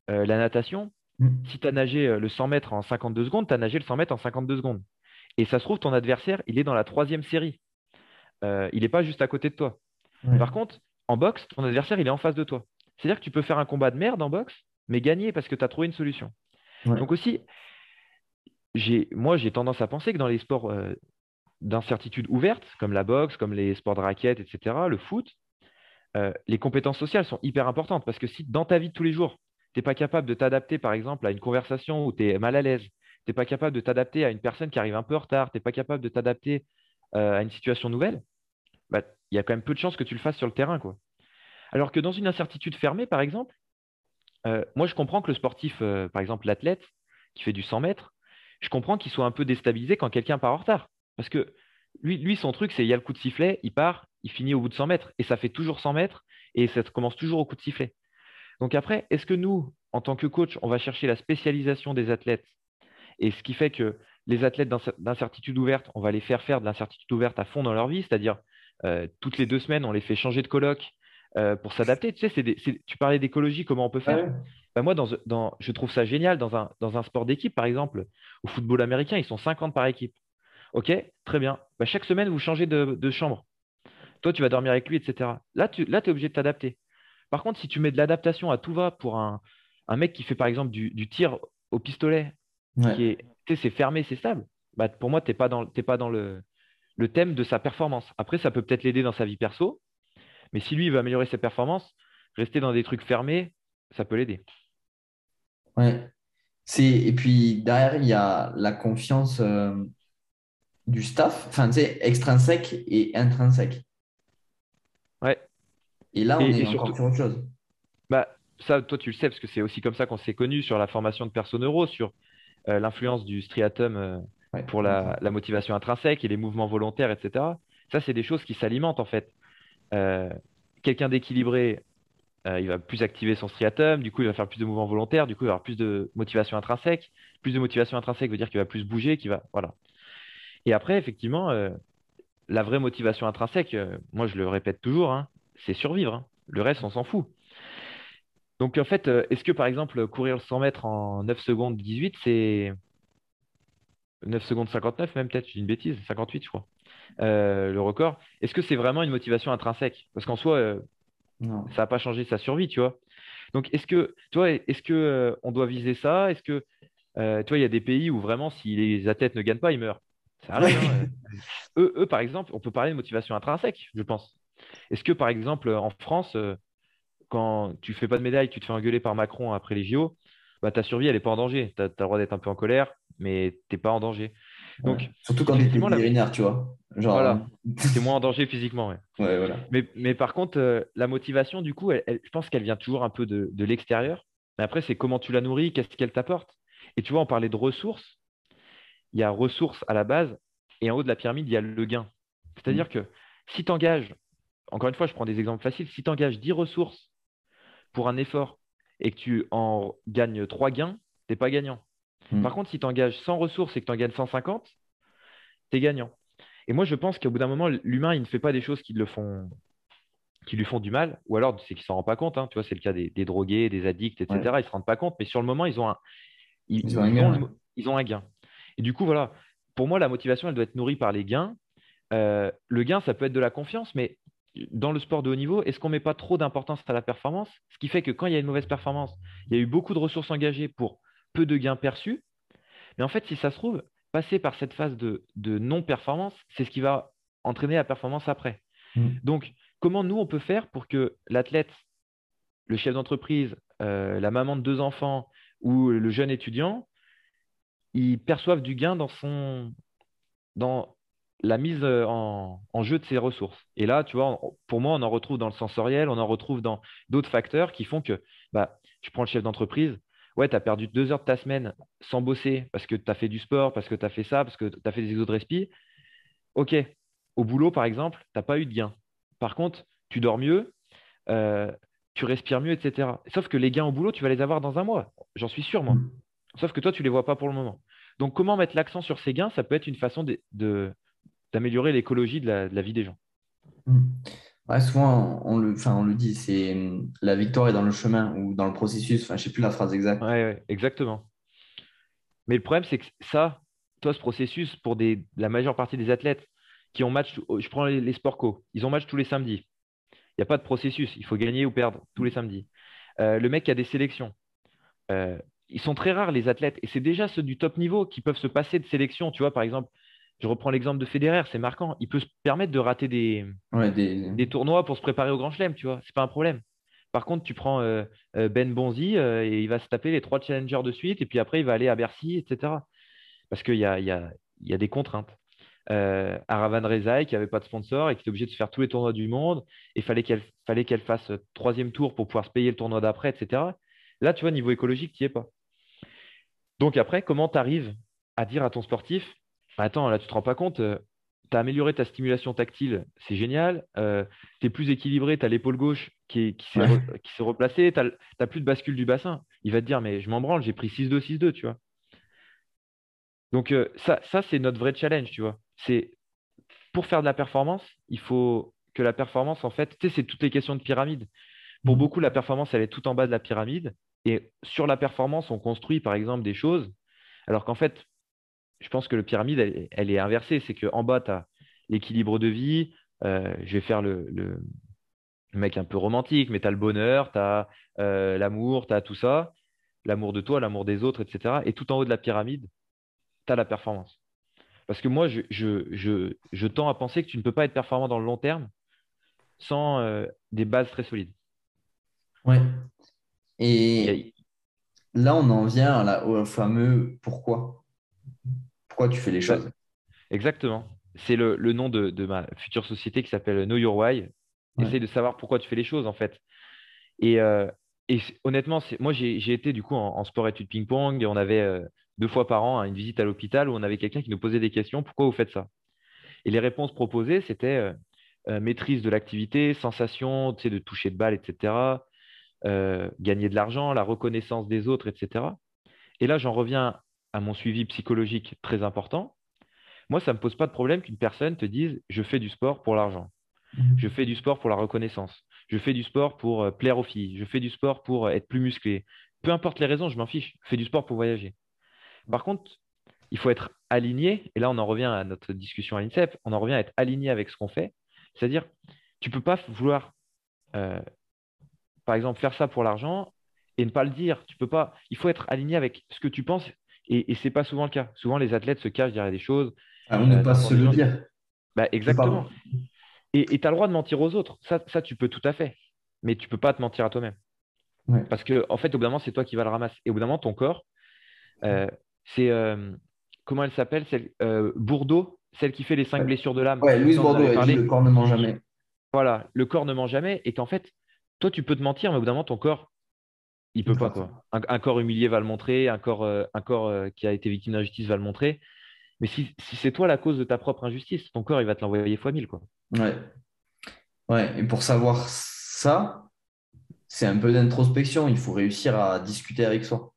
la natation. Mm. Si tu as nagé le 100 mètres en 52 secondes, tu as nagé le 100 mètres en 52 secondes. Et ça se trouve, ton adversaire, il est dans la troisième série. Euh, il n'est pas juste à côté de toi. Par contre, en boxe, ton adversaire, il est en face de toi. C'est-à-dire que tu peux faire un combat de merde en boxe, mais gagner parce que tu as trouvé une solution. Donc aussi, moi, j'ai tendance à penser que dans les sports euh, d'incertitude ouverte, comme la boxe, comme les sports de raquettes, etc., le foot, euh, les compétences sociales sont hyper importantes parce que si dans ta vie de tous les jours, tu n'es pas capable de t'adapter, par exemple, à une conversation où tu es mal à l'aise, tu n'es pas capable de t'adapter à une personne qui arrive un peu en retard, tu n'es pas capable de t'adapter à une situation nouvelle, bah, il y a quand même peu de chances que tu le fasses sur le terrain. Quoi. Alors que dans une incertitude fermée, par exemple, euh, moi je comprends que le sportif, euh, par exemple l'athlète qui fait du 100 mètres, je comprends qu'il soit un peu déstabilisé quand quelqu'un part en retard. Parce que lui, son truc, c'est il y a le coup de sifflet, il part, il finit au bout de 100 mètres. Et ça fait toujours 100 mètres et ça commence toujours au coup de sifflet. Donc après, est-ce que nous, en tant que coach, on va chercher la spécialisation des athlètes? Et ce qui fait que les athlètes d'incertitude ouverte, on va les faire faire de l'incertitude ouverte à fond dans leur vie, c'est-à-dire euh, toutes les deux semaines, on les fait changer de colloque euh, pour s'adapter. Tu sais, tu parlais d'écologie, comment on peut faire bah, Moi, je trouve ça génial dans un, sport d'équipe, par exemple, au football américain, ils sont 50 par équipe. OK, très bien. Bah, chaque semaine, vous changez de, chambre. Toi, tu vas dormir avec lui, etc. Là, tu es obligé de t'adapter. Par contre, si tu mets de l'adaptation à tout va pour un, mec qui fait, par exemple, du, tir au pistolet, qui est, c'est fermé, c'est stable, bah, pour moi, tu n'es pas dans, pas dans le, le thème de sa performance. Après, ça peut peut-être l'aider dans sa vie perso, mais si lui, il veut améliorer ses performances, rester dans des trucs fermés, ça peut l'aider. Ouais. Et puis derrière, il y a la confiance euh, du staff, enfin, tu sais, extrinsèque et intrinsèque. Ouais. Et là, on est encore sur autre chose. Bah, ça, toi, tu le sais, parce que c'est aussi comme ça qu'on s'est connu sur la formation de personnes euro, sur euh, l'influence du striatum euh, pour la, motivation intrinsèque et les mouvements volontaires, etc. Ça, c'est des choses qui s'alimentent en fait. Euh, quelqu'un d'équilibré, il va plus activer son striatum, du coup, il va faire plus de mouvements volontaires, du coup, il va avoir plus de motivation intrinsèque. Plus de motivation intrinsèque veut dire qu'il va plus bouger, qu'il va. Voilà. Et après, effectivement, la vraie motivation intrinsèque, moi, je le répète toujours, hein, c'est survivre. Hein. Le reste, on s'en fout. Donc, en fait, euh, est-ce que par exemple, courir le 100 mètres en 9 secondes 18, c'est 9 secondes 59, même peut-être, une bêtise, 58, je crois, euh, le record. Est-ce que c'est vraiment une motivation intrinsèque? Parce qu'en soi, euh, ça n'a pas changé sa survie, tu vois. Donc, est-ce que, toi, est-ce que on doit viser ça? Est-ce que, tu vois, il y a des pays où vraiment, si les athlètes ne gagnent pas, ils meurent? Ça arrive, hein, eux, eux, par exemple, on peut parler de motivation intrinsèque, je pense. Est-ce que, par exemple, en France, quand tu fais pas de médaille, tu te fais engueuler par Macron après les JO, bah, ta survie, elle n'est pas en danger. Tu as, le droit d'être un peu en colère, mais tu n'es pas en danger. Donc, Surtout quand tu es tu vois. Genre... Voilà, tu moins en danger physiquement. Ouais. voilà. mais, mais, par contre, euh, la motivation, du coup, je pense qu'elle vient toujours un peu de, de l'extérieur. Mais après, c'est comment tu la nourris, qu'est-ce qu'elle t'apporte. Et tu vois, on parlait de ressources. Il y a ressources à la base, et en haut de la pyramide, il y a le gain. C'est-à-dire mm. que si tu engages, encore une fois, je prends des exemples faciles, si tu engages 10 ressources pour un effort et que tu en gagnes 3 gains, tu n'es pas gagnant. Hmm. Par contre, si tu engages 100 ressources et que tu en gagnes 150, tu es gagnant. Et moi, je pense qu'au bout d'un moment, l'humain, il ne fait pas des choses qui, le font, qui lui font du mal, ou alors c'est qu'il ne s'en rend pas compte. Hein. Tu vois, c'est le cas des, drogués, des addicts, etc. Ils ne se rendent pas compte, mais sur le moment, ils ont un, ils, ont, un gain. Et du coup, voilà, pour moi, la motivation, elle doit être nourrie par les gains. Euh, le gain, ça peut être de la confiance, mais dans le sport de haut niveau, est-ce qu'on ne met pas trop d'importance à la performance? Ce qui fait que quand il y a une mauvaise performance, il y a eu beaucoup de ressources engagées pour peu de gains perçus. Mais en fait, si ça se trouve, passer par cette phase de, non-performance, c'est ce qui va entraîner la performance après. Mm. Donc, comment nous, on peut faire pour que l'athlète, le chef d'entreprise, euh, la maman de deux enfants ou le jeune étudiant, ils perçoivent du gain dans, son, dans la mise euh, en, jeu de ses ressources. Et là, tu vois, pour moi, on en retrouve dans le sensoriel, on en retrouve dans d'autres facteurs qui font que, bah, tu prends le chef d'entreprise, ouais, tu as perdu deux heures de ta semaine sans bosser parce que tu as fait du sport, parce que tu as fait ça, parce que tu as fait des exos de respi. Ok, au boulot, par exemple, tu n'as pas eu de gain. Par contre, tu dors mieux, euh, tu respires mieux, etc. Sauf que les gains au boulot, tu vas les avoir dans un mois. J'en suis sûr, moi. Sauf que toi, tu ne les vois pas pour le moment. Donc, comment mettre l'accent sur ces gains? Ça peut être une façon d'améliorer l'écologie de la, vie des gens. Mm. souvent, on le, dit, c'est la victoire est dans le chemin ou dans le processus. Enfin, je ne sais plus la phrase exacte. Oui, exactement. Mais le problème, c'est que ça, toi, ce processus, pour la majeure partie des athlètes qui ont match, je prends les, les co, ils ont match tous les samedis. Il n'y a pas de processus. Il faut gagner ou perdre tous les samedis. Euh, le mec a des sélections. Euh, ils sont très rares, les athlètes. Et c'est déjà ceux du top niveau qui peuvent se passer de sélection. Tu vois, par exemple, je reprends l'exemple de Federer, c'est marquant. Il peut se permettre de rater des, des... tournois pour se préparer au Grand Chelem, tu vois. C'est pas un problème. Par contre, tu prends euh, Ben Bonzi et il va se taper les trois challengers de suite et puis après, il va aller à Bercy, etc. Parce qu'il y a, y, a, y a des contraintes euh, Aravan Rezaï qui n'avait pas de sponsor et qui était obligé de faire tous les tournois du monde. Et fallait qu'elle fallait qu'elle fasse troisième tour pour pouvoir se payer le tournoi d'après, etc. Là, tu vois, niveau écologique, tu n'y es pas. Donc après, comment tu arrives à dire à ton sportif, attends, là, tu ne te rends pas compte, euh, tu as amélioré ta stimulation tactile, c'est génial, euh, tu es plus équilibré, tu as l'épaule gauche qui, qui s'est replacée, tu n'as plus de bascule du bassin. Il va te dire, mais je m'en branle, j'ai pris 6-2, 6-2, tu vois. Donc euh, ça, ça c'est notre vrai challenge, tu vois c'est pour faire de la performance, il faut que la performance, en fait, tu sais, c'est toutes les questions de pyramide. Pour mmh. beaucoup, la performance, elle est tout en bas de la pyramide. Et sur la performance, on construit, par exemple, des choses. Alors qu'en fait, je pense que la pyramide, elle, est inversée. C'est qu'en bas, tu as l'équilibre de vie. Euh, je vais faire le, mec un peu romantique, mais tu as le bonheur, tu as euh, l'amour, tu as tout ça. L'amour de toi, l'amour des autres, etc. Et tout en haut de la pyramide, tu as la performance. Parce que moi, je, tends à penser que tu ne peux pas être performant dans le long terme sans euh, des bases très solides. Ouais. Et là, on en vient au fameux pourquoi. Pourquoi tu fais les choses Exactement. C'est le, nom de, ma future société qui s'appelle Know Your Why. Essaye de savoir pourquoi tu fais les choses, en fait. Et, euh, honnêtement, moi, j'ai été du coup en, sport études ping-pong. On avait euh, deux fois par an une visite à l'hôpital où on avait quelqu'un qui nous posait des questions. Pourquoi vous faites ça? Et les réponses proposées, c'était euh, euh, maîtrise de l'activité, sensation de toucher de balle, etc. Gagner de l'argent, la reconnaissance des autres, etc. Et là, j'en reviens à mon suivi psychologique très important. Moi, ça ne me pose pas de problème qu'une personne te dise je fais du sport pour l'argent, mmh. je fais du sport pour la reconnaissance, je fais du sport pour plaire aux filles, je fais du sport pour être plus musclé. Peu importe les raisons, je m'en fiche. Je fais du sport pour voyager. Par contre, il faut être aligné, et là on en revient à notre discussion à l'INSEP, on en revient à être aligné avec ce qu'on fait. C'est-à-dire, tu ne peux pas vouloir, euh, par exemple, faire ça pour l'argent et ne pas le dire. Tu peux pas. Il faut être aligné avec ce que tu penses, et, ce n'est pas souvent le cas. Souvent, les athlètes se cachent derrière des choses. Ah, on ne pas se le dire. Bah, exactement. Et tu as le droit de mentir aux autres. Ça, ça, tu peux tout à fait. Mais tu ne peux pas te mentir à toi-même. Parce que, en fait, au bout d'un moment, c'est toi qui vas le ramasser. Et au bout d'un moment, ton corps, euh, c'est euh, comment elle s'appelle celle, euh, Bourdeau, celle qui fait les cinq blessures de l'âme. Ouais, Louise Bourdeau, le corps ne ment jamais. Voilà, le corps ne ment jamais, et qu'en fait, toi, tu peux te mentir, mais au bout d'un moment, ton corps, il peut pas. Quoi. Un, corps humilié va le montrer, un corps, euh, un corps qui a été victime d'injustice va le montrer. Mais si, c'est toi la cause de ta propre injustice, ton corps, il va te l'envoyer fois mille. Quoi. Ouais. ouais. Et pour savoir ça, c'est un peu d'introspection. Il faut réussir à discuter avec soi.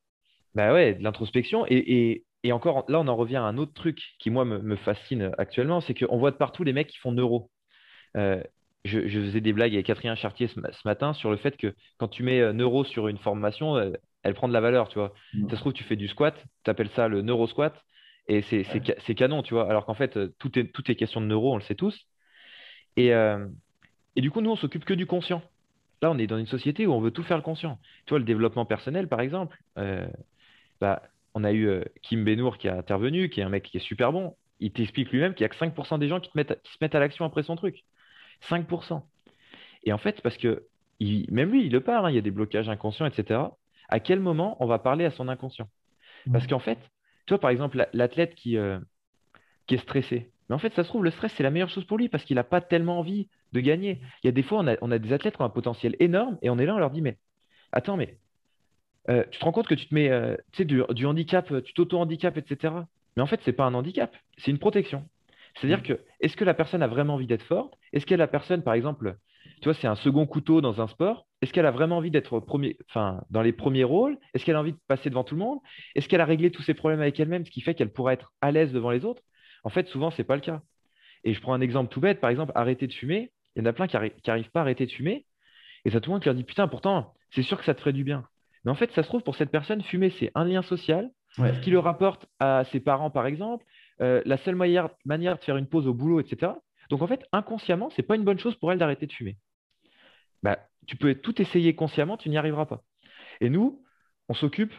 Bah ouais, de l'introspection. Et, encore, là, on en revient à un autre truc qui, moi, me, fascine actuellement, c'est qu'on voit de partout les mecs qui font neuro. Euh, je, faisais des blagues avec Catherine Chartier ce, matin sur le fait que quand tu mets euh, neuro sur une formation, euh, elle, prend de la valeur, tu vois. Mm. Ça se trouve, tu fais du squat, tu appelles ça le neuro squat, et c'est canon, tu vois. Alors qu'en fait, tout est, tout est question de neuro, on le sait tous. Et, et du coup, nous, on s'occupe que du conscient. Là, on est dans une société où on veut tout faire le conscient. Tu vois, le développement personnel, par exemple, bah, on a eu euh, Kim Benour qui a intervenu, qui est un mec qui est super bon. Il t'explique lui-même qu'il n'y a que 5% des gens qui, se mettent à l'action après son truc. 5%. Et en fait, parce que même lui, il le parle, hein, il y a des blocages inconscients, etc. À quel moment on va parler à son inconscient? Parce qu'en fait, toi, par exemple, l'athlète qui, euh, qui est stressé, Mais en fait, ça se trouve, le stress, c'est la meilleure chose pour lui parce qu'il n'a pas tellement envie de gagner. Il y a des fois, on a, des athlètes qui ont un potentiel énorme et on est là, on leur dit, mais attends, mais euh, tu te rends compte que tu te mets euh, du, du, handicap, tu t'auto-handicapes, etc. Mais en fait, ce n'est pas un handicap, c'est une protection. C'est-à-dire mm. que, est-ce que la personne a vraiment envie d'être forte? Est-ce que la personne, par exemple, tu vois, c'est un second couteau dans un sport Est-ce qu'elle a vraiment envie d'être premier, enfin, dans les premiers rôles? Est-ce qu'elle a envie de passer devant tout le monde? Est-ce qu'elle a réglé tous ses problèmes avec elle-même, ce qui fait qu'elle pourra être à l'aise devant les autres? En fait, souvent, ce n'est pas le cas. Et je prends un exemple tout bête, par exemple, arrêter de fumer. Il y en a plein qui n'arrivent pas à arrêter de fumer. Et ça, tout le monde qui leur dit Putain, pourtant, c'est sûr que ça te ferait du bien. Mais en fait, ça se trouve, pour cette personne, fumer, c'est un lien social ce qui le rapporte à ses parents, par exemple, euh, la seule manière, de faire une pause au boulot, etc. Donc en fait, inconsciemment, ce n'est pas une bonne chose pour elle d'arrêter de fumer. Bah, tu peux tout essayer consciemment, tu n'y arriveras pas. Et nous, on s'occupe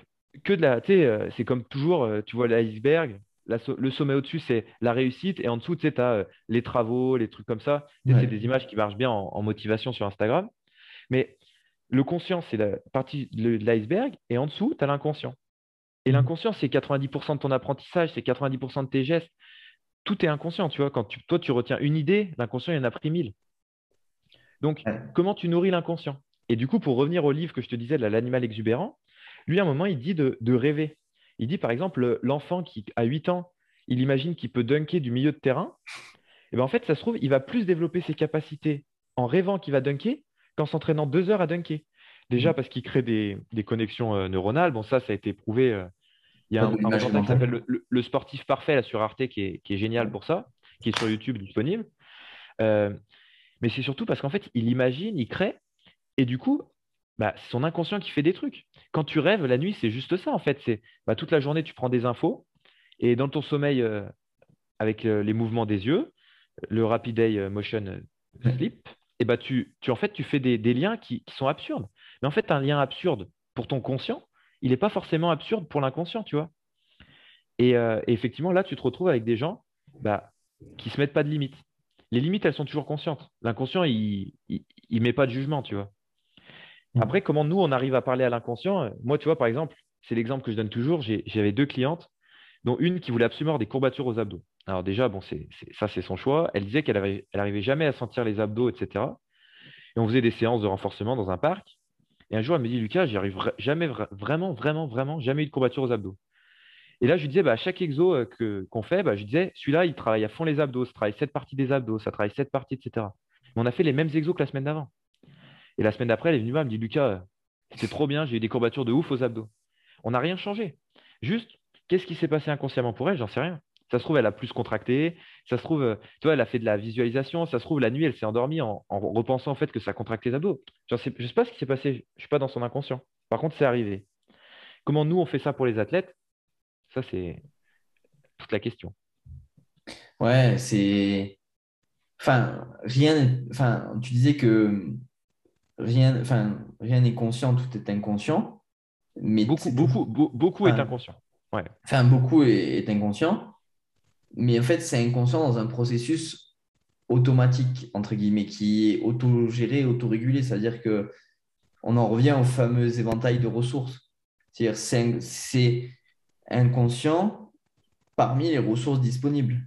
que de la. Euh, c'est comme toujours, euh, tu vois l'iceberg, le sommet au-dessus, c'est la réussite, et en dessous, tu sais, as les travaux, les trucs comme ça. C'est des images qui marchent bien en, motivation sur Instagram. Mais le conscient, c'est la partie de l'iceberg, et en dessous, tu as l'inconscient. Et mmh. l'inconscient, c'est 90% de ton apprentissage, c'est 90% de tes gestes. Tout est inconscient, tu vois. Quand toi, tu retiens une idée, l'inconscient, il en a pris mille. Donc, comment tu nourris l'inconscient? Et du coup, pour revenir au livre que je te disais, L'animal exubérant, lui, à un moment, il dit de, rêver. Il dit, par exemple, l'enfant qui a 8 ans, il imagine qu'il peut dunker du milieu de terrain. Et bien, en fait, ça se trouve, il va plus développer ses capacités en rêvant qu'il va dunker qu'en s'entraînant deux heures à dunker. Déjà mmh. parce qu'il crée des, connexions euh, neuronales. Bon, ça, ça a été prouvé euh, il y a un, un qui s'appelle le, Sportif Parfait sur Arte qui est, génial pour ça, qui est sur YouTube disponible. Euh, mais c'est surtout parce qu'en fait, il imagine, il crée, et du coup, bah, c'est son inconscient qui fait des trucs. Quand tu rêves la nuit, c'est juste ça en fait. C'est bah, toute la journée, tu prends des infos, et dans ton sommeil, euh, avec euh, les mouvements des yeux, le Rapid Eye Motion Sleep, et bah, tu, tu, en fait, tu fais des, liens qui, qui, sont absurdes. Mais en fait, un lien absurde pour ton conscient, il n'est pas forcément absurde pour l'inconscient, tu vois. Euh, et, effectivement, là, tu te retrouves avec des gens bah, qui ne se mettent pas de limites. Les limites, elles sont toujours conscientes. L'inconscient, il ne met pas de jugement, tu vois. Mmh. Après, comment nous, on arrive à parler à l'inconscient Moi, tu vois, par exemple, c'est l'exemple que je donne toujours. J'avais deux clientes, dont une qui voulait absolument avoir des courbatures aux abdos. Alors déjà, bon, c'est, ça, c'est son choix. Elle disait qu'elle n'arrivait jamais à sentir les abdos, etc. Et on faisait des séances de renforcement dans un parc. Et un jour, elle me dit, Lucas, j'y jamais, vraiment, vraiment, vraiment, jamais eu de courbature aux abdos. Et là, je lui disais, bah, chaque exo euh, qu'on fait, bah, je disais, celui-là, il travaille à fond les abdos, ça travaille cette partie des abdos, ça travaille cette partie, etc. Mais on a fait les mêmes exos que la semaine d'avant. Et la semaine d'après, elle est venue elle me dit, Lucas, c'est trop bien, j'ai eu des courbatures de ouf aux abdos. On n'a rien changé. Juste, qu'est-ce qui s'est passé inconsciemment pour elle? J'en sais rien. Ça se trouve, elle a plus contracté. Ça se trouve, euh, tu vois, elle a fait de la visualisation. Ça se trouve, la nuit, elle s'est endormie en, repensant en fait que ça contracte les abdos. Je ne sais, pas ce qui s'est passé. Je ne suis pas dans son inconscient. Par contre, c'est arrivé. Comment nous, on fait ça pour les athlètes? Ça, c'est toute la question. Ouais, c'est. Enfin, rien. Enfin, tu disais que rien, enfin, rien n'est conscient, tout est inconscient. Mais beaucoup, beaucoup, beaucoup est inconscient. Ouais. Enfin, beaucoup est inconscient mais en fait, c'est inconscient dans un processus automatique, entre guillemets, qui est autogéré, autorégulé. C'est-à-dire que on en revient au fameux éventail de ressources. C'est-à-dire c'est inconscient parmi les ressources disponibles.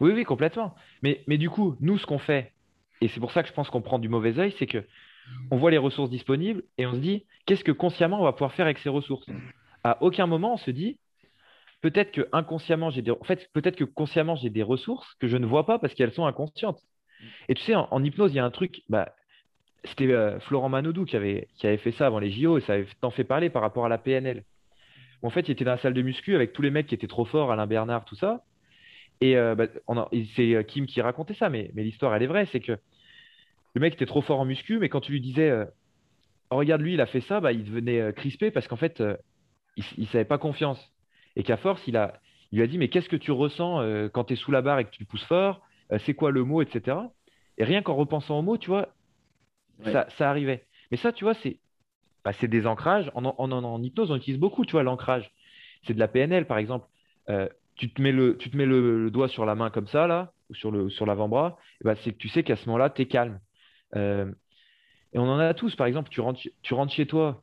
Oui, oui, complètement. Mais, mais du coup, nous, ce qu'on fait, et c'est pour ça que je pense qu'on prend du mauvais œil, c'est que on voit les ressources disponibles et on se dit, qu'est-ce que consciemment on va pouvoir faire avec ces ressources? À aucun moment, on se dit, peut-être que inconsciemment, j'ai des... en fait, peut-être que consciemment, j'ai des ressources que je ne vois pas parce qu'elles sont inconscientes. Et tu sais, en, hypnose, il y a un truc, bah, c'était euh, Florent Manodou qui avait, qui avait fait ça avant les JO et ça avait tant fait parler par rapport à la PNL. En fait, il était dans la salle de muscu avec tous les mecs qui étaient trop forts, Alain Bernard, tout ça. Et euh, bah, c'est euh, Kim qui racontait ça, mais, mais l'histoire, elle est vraie. C'est que le mec était trop fort en muscu, mais quand tu lui disais, oh, regarde, lui, il a fait ça, bah, il devenait crispé parce qu'en fait, il ne savait pas confiance et qu'à force, il, a, il lui a dit Mais qu'est-ce que tu ressens euh, quand tu es sous la barre et que tu pousses fort euh, C'est quoi le mot, etc. Et rien qu'en repensant au mot, tu vois, ça, ça, arrivait. Mais ça, tu vois, c'est bah, des ancrages. En, en, en, hypnose, on utilise beaucoup, tu vois, l'ancrage. C'est de la PNL, par exemple. Euh, tu te mets, le, tu te mets le, doigt sur la main comme ça, là, ou sur, le, sur l'avant-bras, bah, c'est que tu sais qu'à ce moment-là, tu es calme. et on en a tous, par exemple, tu rentres, tu rentres chez toi,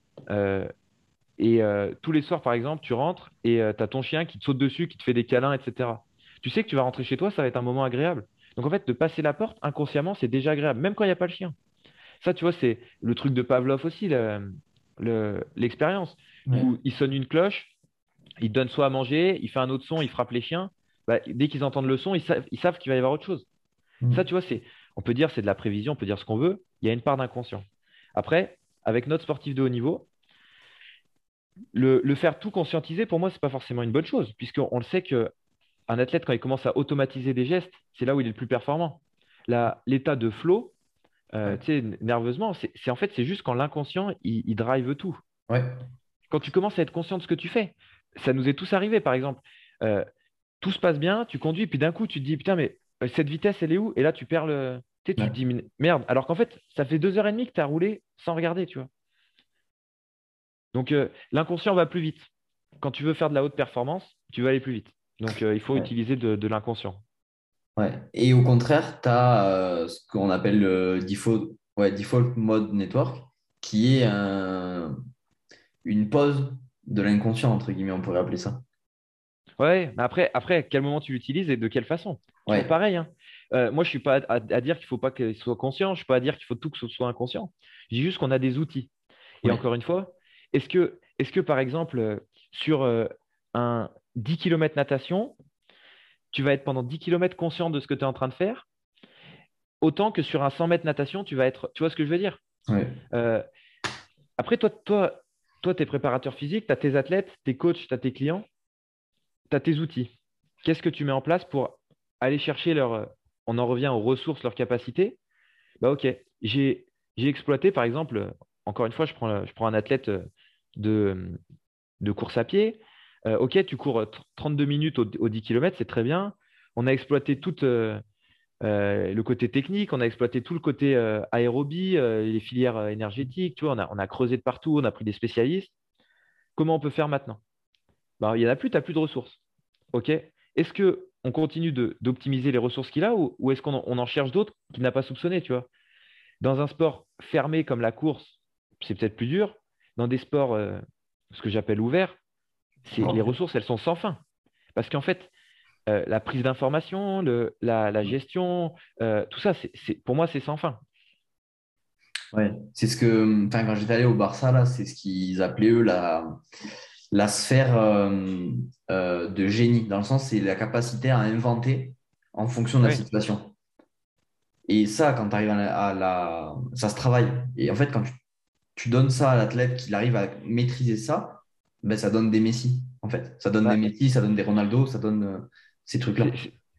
et euh, tous les soirs, par exemple, tu rentres et euh, tu as ton chien qui te saute dessus, qui te fait des câlins, etc. tu sais que tu vas rentrer chez toi, ça va être un moment agréable. Donc en fait, de passer la porte inconsciemment, c'est déjà agréable, même quand il n'y a pas le chien. Ça, tu vois, c'est le truc de Pavlov aussi, l'expérience, où il sonne une cloche, il donne soit à manger, il fait un autre son, il frappe les chiens. Bah, dès qu'ils entendent le son, ils, savent, qu'il va y avoir autre chose. Mm. Ça, tu vois, c'est, on peut dire c'est de la prévision, on peut dire ce qu'on veut. Il y a une part d'inconscient. Après, avec notre sportif de haut niveau, le, faire tout conscientiser, pour moi, ce n'est pas forcément une bonne chose, puisqu'on le sait qu'un athlète, quand il commence à automatiser des gestes, c'est là où il est le plus performant. L'état de flow, euh, nerveusement, c'est en fait, c'est juste quand l'inconscient, il, drive tout. Quand tu commences à être conscient de ce que tu fais, ça nous est tous arrivé, par exemple. Euh, tout se passe bien, tu conduis, puis d'un coup, tu te dis, putain, mais euh, cette vitesse, elle est où? Et là, tu perds le. Tu, te dis, merde. Alors qu'en fait, ça fait deux heures et demie que tu as roulé sans regarder, tu vois. Donc, euh, l'inconscient va plus vite. Quand tu veux faire de la haute performance, tu vas aller plus vite. Donc, il faut utiliser de, l'inconscient. Ouais. Et au contraire, tu as ce qu'on appelle le default, ouais, default mode network, qui est une pause de l'inconscient, entre guillemets, on pourrait appeler ça. Ouais, mais après, après, à quel moment tu l'utilises et de quelle façon? Ouais. Pareil. Hein. Euh, moi, je suis pas à, dire qu'il faut pas qu'il soit conscient, je ne suis pas à dire qu'il faut tout que ce soit inconscient. Je dis juste qu'on a des outils. Et encore une fois, est-ce que, est que, par exemple, euh, sur euh, un 10 km natation, tu vas être pendant 10 km conscient de ce que tu es en train de faire, autant que sur un 100 mètres natation, tu vas être. Tu vois ce que je veux dire? Après, toi, toi, toi, tu es préparateur physique, tu as tes athlètes, tes coachs, tu as tes clients, tu as tes outils. Qu'est-ce que tu mets en place pour aller chercher leur. On en revient aux ressources, leurs capacités. Bah, ok, j'ai exploité, par exemple, encore une fois, je prends, je prends un athlète de, de course à pied. Euh, ok, tu cours 32 minutes au, 10 km, c'est très bien. On a exploité toute. Euh, euh, le côté technique, on a exploité tout le côté aérobie, les filières énergétiques, tu vois, on a, creusé de partout, on a pris des spécialistes. Comment on peut faire maintenant? Bah, Il n'y en a plus, tu n'as plus de ressources. OK Est-ce qu'on continue d'optimiser les ressources qu'il a ou, est-ce qu'on en, cherche d'autres qu'il n'a pas soupçonné, tu vois? Dans un sport fermé comme la course, c'est peut-être plus dur. Dans des sports, ce que j'appelle ouverts, les ressources, elles sont sans fin. Parce qu'en fait, euh, la prise d'information, la, la, gestion, euh, tout ça, c'est, pour moi, c'est sans fin. Ouais, c'est ce que, quand j'étais allé au Barça, là, c'est ce qu'ils appelaient eux la, la sphère euh, de génie, dans le sens, c'est la capacité à inventer en fonction de la situation. Et ça, quand tu arrives à la, Ça se travaille. Et en fait, quand tu, donnes ça à l'athlète, qu'il arrive à maîtriser ça, ben, ça donne des Messi, en fait. Ça donne des Messi, ça donne des Ronaldo, ça donne ces trucs-là.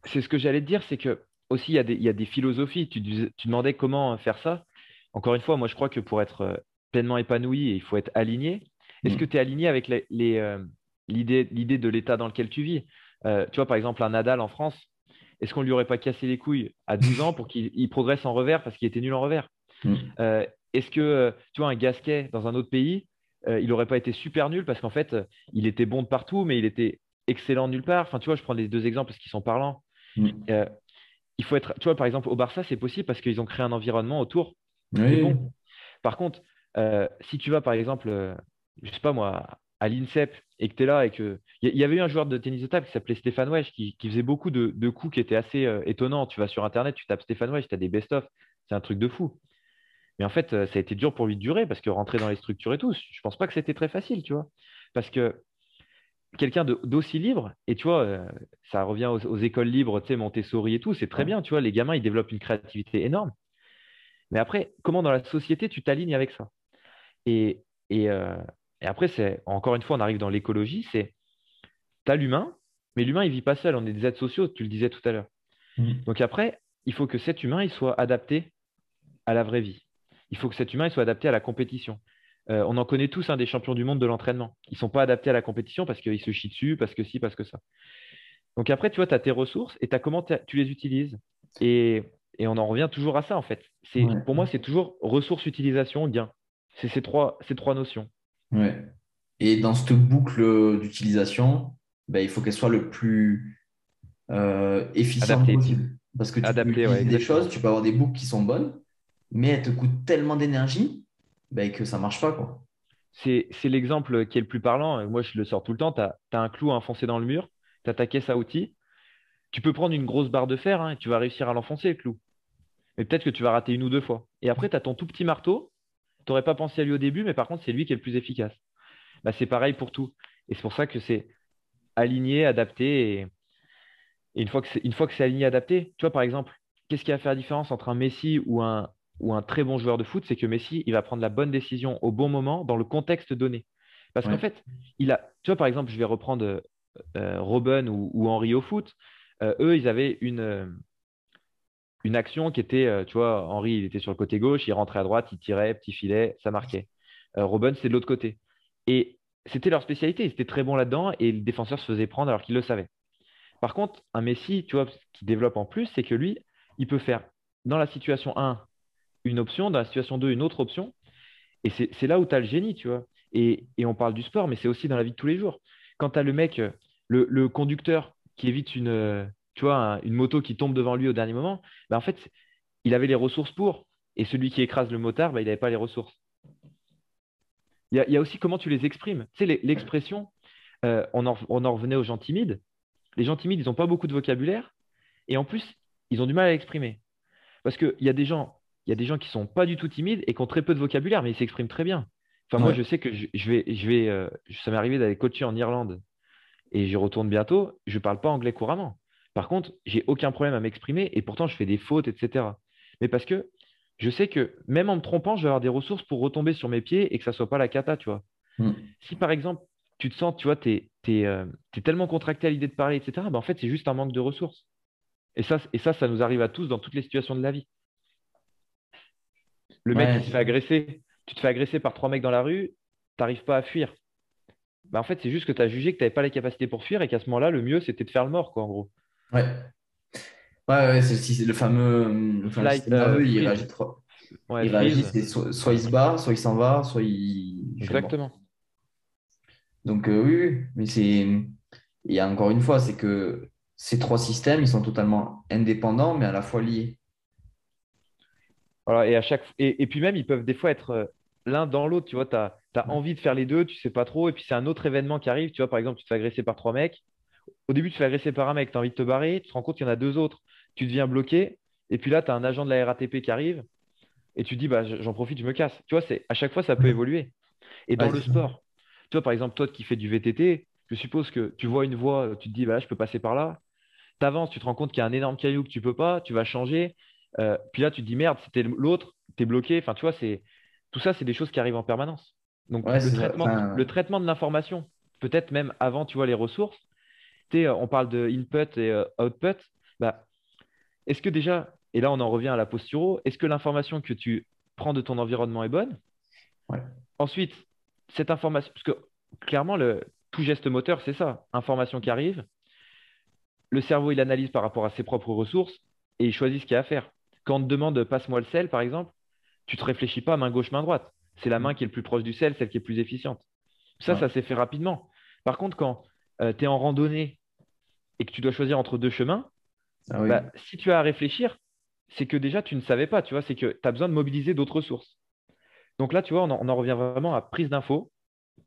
C'est ce que j'allais te dire, c'est que aussi il y, a des, il y, a des philosophies. Tu, tu, demandais comment faire ça. Encore une fois, moi je crois que pour être euh, pleinement épanoui, il faut être aligné. Est-ce mm. que tu es aligné avec euh, l'idée les, de l'état dans lequel tu vis? Euh, Tu vois, par exemple, un Nadal en France, est-ce qu'on lui aurait pas cassé les couilles à 12 ans pour qu'il progresse en revers parce qu'il était nul en revers? Mm. Est-ce que, tu vois, un Gasquet dans un autre pays, il n'aurait pas été super nul parce qu'en fait, il était bon de partout, mais il était excellent nulle part. Enfin, tu vois, je prends les deux exemples parce qu'ils sont parlants. Euh, il faut être, tu vois, par exemple, au Barça, c'est possible parce qu'ils ont créé un environnement autour. Bon. Par contre, euh, si tu vas, par exemple, euh, je sais pas moi, à l'INSEP et que tu es là et que. Il y, avait eu un joueur de tennis de table qui s'appelait Stéphane Wesh qui, faisait beaucoup de, coups qui étaient assez étonnants. Tu vas sur Internet, tu tapes Stéphane Wesh, tu as des best-of. C'est un truc de fou. Mais en fait, ça a été dur pour lui de durer parce que rentrer dans les structures et tout, je pense pas que c'était très facile, tu vois. Parce que quelqu'un d'aussi libre, et tu vois, euh, ça revient aux, écoles libres, tu sais, Montessori et tout, c'est très bien, tu vois, les gamins, ils développent une créativité énorme. Mais après, comment dans la société tu t'alignes avec ça? Et, euh, et, après, c'est encore une fois, on arrive dans l'écologie, c'est, tu as l'humain, mais l'humain, il vit pas seul, on est des êtres sociaux, tu le disais tout à l'heure. Mmh. Donc après, il faut que cet humain, il soit adapté à la vraie vie. Il faut que cet humain, il soit adapté à la compétition. Euh, on en connaît tous hein, des champions du monde de l'entraînement. Ils ne sont pas adaptés à la compétition parce qu'ils se chient dessus, parce que si, parce que ça. Donc après, tu vois, tu as tes ressources et as comment tu les utilises. Et, on en revient toujours à ça, en fait. Pour moi, c'est toujours ressources, utilisation, gain. C'est ces trois, ces trois notions. Ouais. Et dans cette boucle d'utilisation, ben, il faut qu'elle soit le plus euh, efficiente possible. Parce que tu peux des choses, tu peux avoir des boucles qui sont bonnes, mais elles te coûtent tellement d'énergie ben, que ça marche pas. C'est, l'exemple qui est le plus parlant. Moi, je le sors tout le temps. Tu as, un clou enfoncé dans le mur, tu as ta caisse à outils. tu peux prendre une grosse barre de fer hein, et tu vas réussir à l'enfoncer, le clou. Mais peut-être que tu vas rater une ou deux fois. Et après, tu as ton tout petit marteau. Tu n'aurais pas pensé à lui au début, mais par contre, c'est lui qui est le plus efficace. Bah, c'est pareil pour tout. Et c'est pour ça que c'est aligné, adapté. Et, une fois que c'est aligné, adapté, tu vois, par exemple, qu'est-ce qui va faire la différence entre un Messi ou un, ou un très bon joueur de foot C'est que Messi, il va prendre la bonne décision au bon moment dans le contexte donné. Parce qu'en fait, il a, tu vois, par exemple, je vais reprendre euh, Robin ou, Henri au foot. Euh, eux, ils avaient une, euh, une action qui était, tu vois, Henri, il était sur le côté gauche, il rentrait à droite, il tirait, petit filet, ça marquait. Robin, c'est de l'autre côté. Et c'était leur spécialité, ils étaient très bons là-dedans et le défenseur se faisait prendre alors qu'il le savait. Par contre, un Messi, tu vois, ce qui développe en plus, c'est que lui, il peut faire dans la situation 1 une option, dans la situation 2 une autre option. Et c'est là où tu as le génie, tu vois. Et, on parle du sport, mais c'est aussi dans la vie de tous les jours. Quand tu as le mec, le, conducteur qui évite une, tu vois, une moto qui tombe devant lui au dernier moment, ben en fait, il avait les ressources pour. Et celui qui écrase le motard, ben, il n'avait pas les ressources. Il y, a, aussi comment tu les exprimes. Tu sais, l'expression, euh, on, en, revenait aux gens timides. Les gens timides, ils n'ont pas beaucoup de vocabulaire. Et en plus, ils ont du mal à l'exprimer. Parce qu'il y a des gens, il y a des gens qui sont pas du tout timides et qui ont très peu de vocabulaire, mais ils s'expriment très bien. Enfin, moi, je sais que je, vais, je vais, euh, ça m'est arrivé d'aller coacher en Irlande et j'y retourne bientôt. Je ne parle pas anglais couramment. Par contre, j'ai aucun problème à m'exprimer et pourtant, je fais des fautes, etc. Mais parce que je sais que même en me trompant, je vais avoir des ressources pour retomber sur mes pieds et que ça ne soit pas la cata, tu vois. Hmm. Si par exemple, tu te sens, tu vois, tu es, euh, tellement contracté à l'idée de parler, etc., ben, en fait, c'est juste un manque de ressources. Et ça, et ça, ça nous arrive à tous dans toutes les situations de la vie. Le mec qui se fait agresser, tu te fais agresser par trois mecs dans la rue, tu n'arrives pas à fuir. Ben, en fait, c'est juste que tu as jugé que tu n'avais pas les capacités pour fuir et qu'à ce moment-là, le mieux, c'était de faire le mort, quoi, en gros. Ouais. Ouais, c'est le fameux, le fameux euh, il réagit il réagit, soit, il se bat, soit il s'en va, soit il. Exactement. Donc, euh, oui, mais c'est. Il y a encore une fois, c'est que ces trois systèmes, ils sont totalement indépendants, mais à la fois liés. Voilà, et, à chaque... et, et puis même, ils peuvent des fois être euh, l'un dans l'autre. Tu vois, tu as, envie de faire les deux, tu sais pas trop, et puis c'est un autre événement qui arrive. Tu vois, par exemple, tu te fais agresser par trois mecs. Au début, tu te fais agresser par un mec, tu as envie de te barrer, tu te rends compte qu'il y en a deux autres tu deviens bloqué, et puis là, tu as un agent de la RATP qui arrive, et tu dis, bah, j'en profite, je me casse. Tu vois, à chaque fois, ça peut évoluer. Et dans le sport, toi, par exemple, toi qui fais du VTT, je suppose que tu vois une voie, tu te dis, bah, je peux passer par là. Tu avances, tu te rends compte qu'il y a un énorme caillou que tu peux pas, tu vas changer. Euh, puis là, tu te dis, merde, c'était l'autre, tu es bloqué. Enfin, tu vois, c'est tout ça, c'est des choses qui arrivent en permanence. Donc, le, traitement, le, traitement, de l'information, peut-être même avant, tu vois, les ressources. On parle de input et euh, output. Bah, est-ce que déjà, et là on en revient à la posturo, est-ce que l'information que tu prends de ton environnement est bonne? Ensuite, cette information, parce que clairement, le, tout geste moteur, c'est ça, information qui arrive, le cerveau, il analyse par rapport à ses propres ressources et il choisit ce qu'il y a à faire. Quand on te demande passe-moi le sel, par exemple, tu ne te réfléchis pas main gauche, main droite. C'est la main qui est le plus proche du sel, celle qui est plus efficiente. Ça, ça s'est fait rapidement. Par contre, quand euh, tu es en randonnée et que tu dois choisir entre deux chemins, ah bah, si tu as à réfléchir, c'est que déjà tu ne savais pas, tu vois, c'est que tu as besoin de mobiliser d'autres ressources. Donc là, tu vois, on en, revient vraiment à prise d'infos.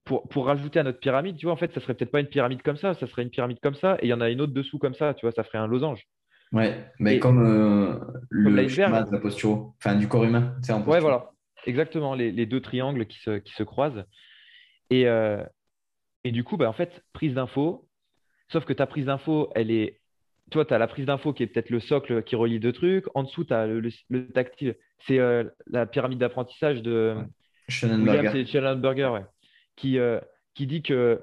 Pour, pour, rajouter à notre pyramide, tu vois, en fait, ça serait peut-être pas une pyramide comme ça, ça serait une pyramide comme ça, et il y en a une autre dessous comme ça, tu vois, ça ferait un losange. Ouais, mais comme euh, le schéma de la posture, enfin du corps humain, c'est en Ouais, voilà, exactement, les, deux triangles qui se, qui se croisent. Et, euh, et du coup, bah, en fait, prise d'infos, sauf que ta prise d'infos, elle est toi, tu as la prise d'info qui est peut-être le socle qui relie deux trucs. En dessous, tu as le, tactile. C'est euh, la pyramide d'apprentissage de Schellenberger, ouais, qui, qui dit que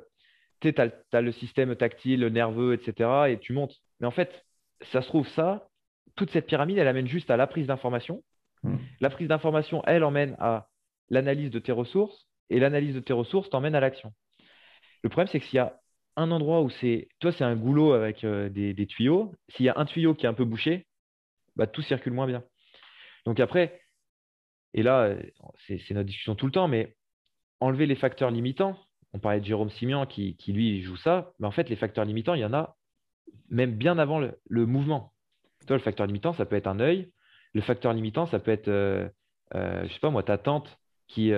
tu as, le système tactile, le nerveux, etc. Et tu montes. Mais en fait, ça se trouve ça, toute cette pyramide, elle amène juste à la prise d'information. Hmm. La prise d'information, elle emmène à l'analyse de tes ressources. Et l'analyse de tes ressources t'emmène à l'action. Le problème, c'est que s'il y a un endroit où c'est, toi, c'est un goulot avec euh, des, tuyaux. S'il y a un tuyau qui est un peu bouché, bah, tout circule moins bien. Donc après, et là, euh, c'est, notre discussion tout le temps, mais enlever les facteurs limitants. On parlait de Jérôme Simian qui, lui joue ça, mais en fait, les facteurs limitants, il y en a même bien avant le, mouvement. Toi, le facteur limitant, ça peut être un œil. Le facteur limitant, ça peut être, euh, euh je sais pas moi, ta tante qui,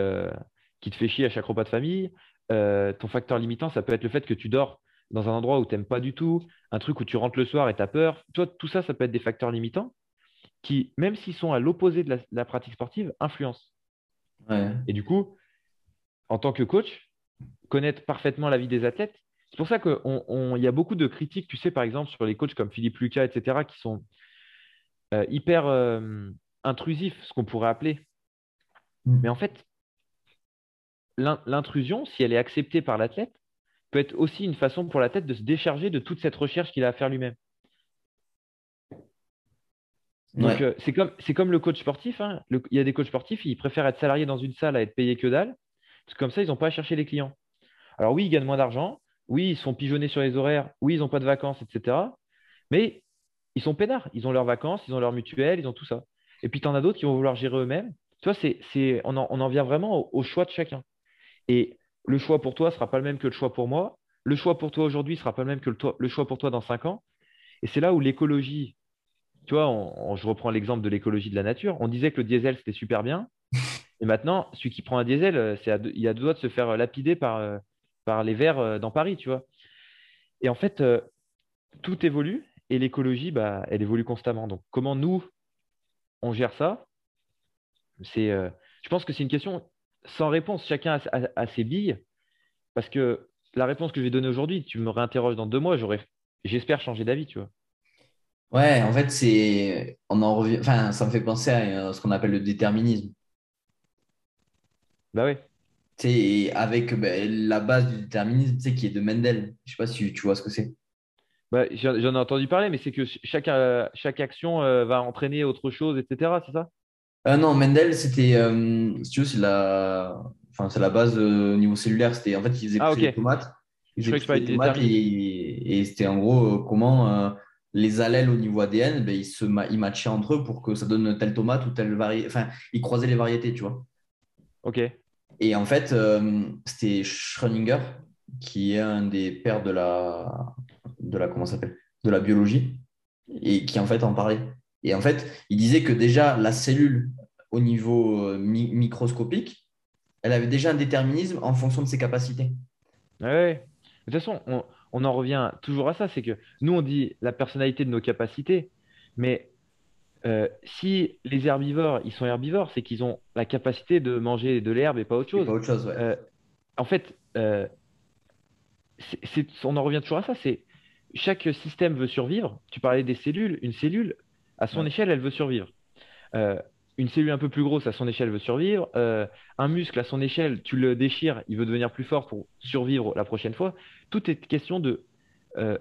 qui te fait chier à chaque repas de famille. Euh, ton facteur limitant, ça peut être le fait que tu dors dans un endroit où tu n'aimes pas du tout, un truc où tu rentres le soir et tu as peur. Toi, tout ça, ça peut être des facteurs limitants qui, même s'ils sont à l'opposé de, la, pratique sportive, influencent. Et du coup, en tant que coach, connaître parfaitement la vie des athlètes, c'est pour ça qu'il y a beaucoup de critiques, tu sais, par exemple, sur les coachs comme Philippe Lucas, etc., qui sont euh, hyper euh, intrusifs, ce qu'on pourrait appeler. Mm. Mais en fait, l'intrusion, si elle est acceptée par l'athlète, peut être aussi une façon pour l'athlète de se décharger de toute cette recherche qu'il a à faire lui-même. Donc, euh, c'est comme, comme, le coach sportif. Hein. il y a des coachs sportifs, ils préfèrent être salariés dans une salle à être payés que dalle, parce que comme ça, ils n'ont pas à chercher les clients. Alors oui, ils gagnent moins d'argent, oui, ils sont pigeonnés sur les horaires, oui, ils n'ont pas de vacances, etc. Mais ils sont peinards, ils ont leurs vacances, ils ont leur mutuelle, ils ont tout ça. Et puis, tu en as d'autres qui vont vouloir gérer eux-mêmes. Tu vois, c'est, on, en, on, en, vient vraiment au, choix de chacun. Et le choix pour toi ne sera pas le même que le choix pour moi. Le choix pour toi aujourd'hui ne sera pas le même que le, choix pour toi dans cinq ans. Et c'est là où l'écologie, tu vois, je reprends l'exemple de l'écologie de la nature. On disait que le diesel, c'était super bien. Et maintenant, celui qui prend un diesel, euh, il a deux doigts de se faire lapider par, euh, par les verts euh, dans Paris, tu vois. Et en fait, tout évolue et l'écologie, bah, elle évolue constamment. Donc, comment nous, on gère ça C'est, Je pense que c'est une question sans réponse. Chacun a, ses billes. Parce que la réponse que je vais donner aujourd'hui, tu me réinterroges dans deux mois, j'aurais, j'espère changer d'avis, tu vois. Ouais, en fait, c'est, on en revient, enfin, ça me fait penser à ce qu'on appelle le déterminisme. Bah oui. C'est avec ben, la base du déterminisme, qui est de Mendel. Je sais pas si tu vois ce que c'est. Bah, j'en ai entendu parler, mais c'est que chaque, euh, chaque action euh, va entraîner autre chose, etc. C'est ça? Euh, non, Mendel, c'était, si tu veux, c'est la, enfin, c'est la base au niveau cellulaire. C'était, en fait, ils faisaient ah, des tomates. Ils faisaient des tomates et, et c'était en gros comment les allèles au niveau ADN, ben, ils se ils matchaient entre eux pour que ça donne telle tomate ou telle variété. Enfin, ils croisaient les variétés, tu vois. Ok. Et en fait, c'était Schrödinger qui est un des pères de la, de la comment s'appelle, de la biologie et qui en fait en parlait. Et en fait, il disait que déjà, la cellule, au niveau euh, microscopique, elle avait déjà un déterminisme en fonction de ses capacités. Oui, De toute façon, on, en revient toujours à ça, c'est que nous, on dit la personnalité de nos capacités, mais euh, si les herbivores, ils sont herbivores, c'est qu'ils ont la capacité de manger de l'herbe et pas autre chose. Pas autre chose euh, en fait, on en revient toujours à ça, c'est chaque système veut survivre. Tu parlais des cellules, une cellule, à son échelle, elle veut survivre. Euh, une cellule un peu plus grosse, à son échelle, veut survivre. Euh, un muscle, à son échelle, tu le déchires, il veut devenir plus fort pour survivre la prochaine fois. Tout est question de euh,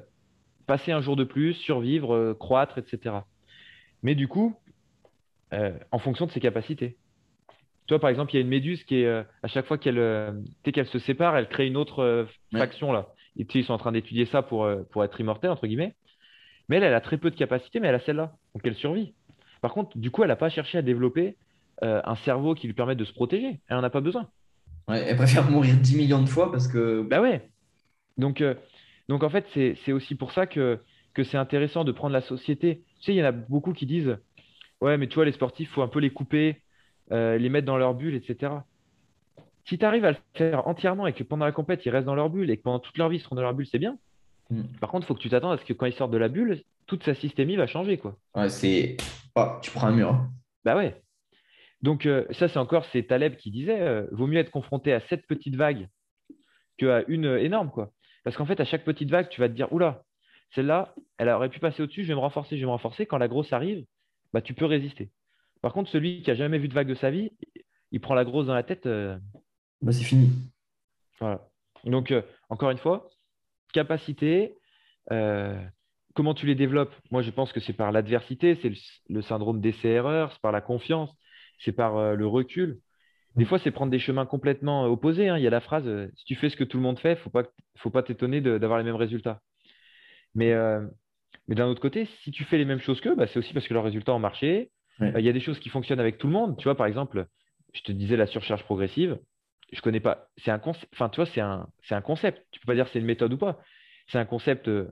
passer un jour de plus, survivre, croître, etc. Mais du coup, en fonction de ses capacités. Tu vois, par exemple, il y a une méduse qui est, à chaque fois qu'elle qu'elle se sépare, elle crée une autre faction là. Et, ils sont en train d'étudier ça pour, pour être immortel, entre guillemets. Mais elle, elle a très peu de capacités, mais elle a celle-là. Donc elle survit. Par contre, du coup, elle n'a pas cherché à développer euh, un cerveau qui lui permette de se protéger. Elle n'en a pas besoin. elle préfère mourir 10 millions de fois parce que. Bah ouais. Donc, euh, donc en fait, c'est aussi pour ça que, que c'est intéressant de prendre la société. Tu sais, il y en a beaucoup qui disent Ouais, mais tu vois, les sportifs, il faut un peu les couper, euh, les mettre dans leur bulle, etc. Si tu arrives à le faire entièrement et que pendant la compète, ils restent dans leur bulle et que pendant toute leur vie, ils seront dans leur bulle, c'est bien. Mm. Par contre, il faut que tu t'attendes à ce que quand il sort de la bulle, toute sa systémie va changer. Quoi. Ouais, c'est. Oh, tu prends un mur. Bah ouais. Donc, euh, ça, c'est encore c'est Taleb qui disait euh, vaut mieux être confronté à sept petites vagues qu'à une énorme. quoi. Parce qu'en fait, à chaque petite vague, tu vas te dire oula, celle-là, elle aurait pu passer au-dessus, je vais me renforcer, je vais me renforcer. Quand la grosse arrive, bah, tu peux résister. Par contre, celui qui a jamais vu de vague de sa vie, il prend la grosse dans la tête. Euh, bah, c'est fini. Voilà. Donc, encore une fois, capacité, euh, comment tu les développes? Moi, je pense que c'est par l'adversité, c'est le, syndrome d'essai-erreur, c'est par la confiance, c'est par euh, le recul. Des fois, c'est prendre des chemins complètement euh, opposés. Hein. Il y a la phrase si tu fais ce que tout le monde fait, il ne faut pas t'étonner d'avoir les mêmes résultats. Mais, mais d'un autre côté, si tu fais les mêmes choses qu'eux, bah, c'est aussi parce que leurs résultats ont marché. Il y a des choses qui fonctionnent avec tout le monde. Tu vois, par exemple, je te disais la surcharge progressive je connais pas. C'est un concept. Enfin, tu vois, c'est un, c'est un concept. Tu peux pas dire c'est une méthode ou pas. C'est un concept euh,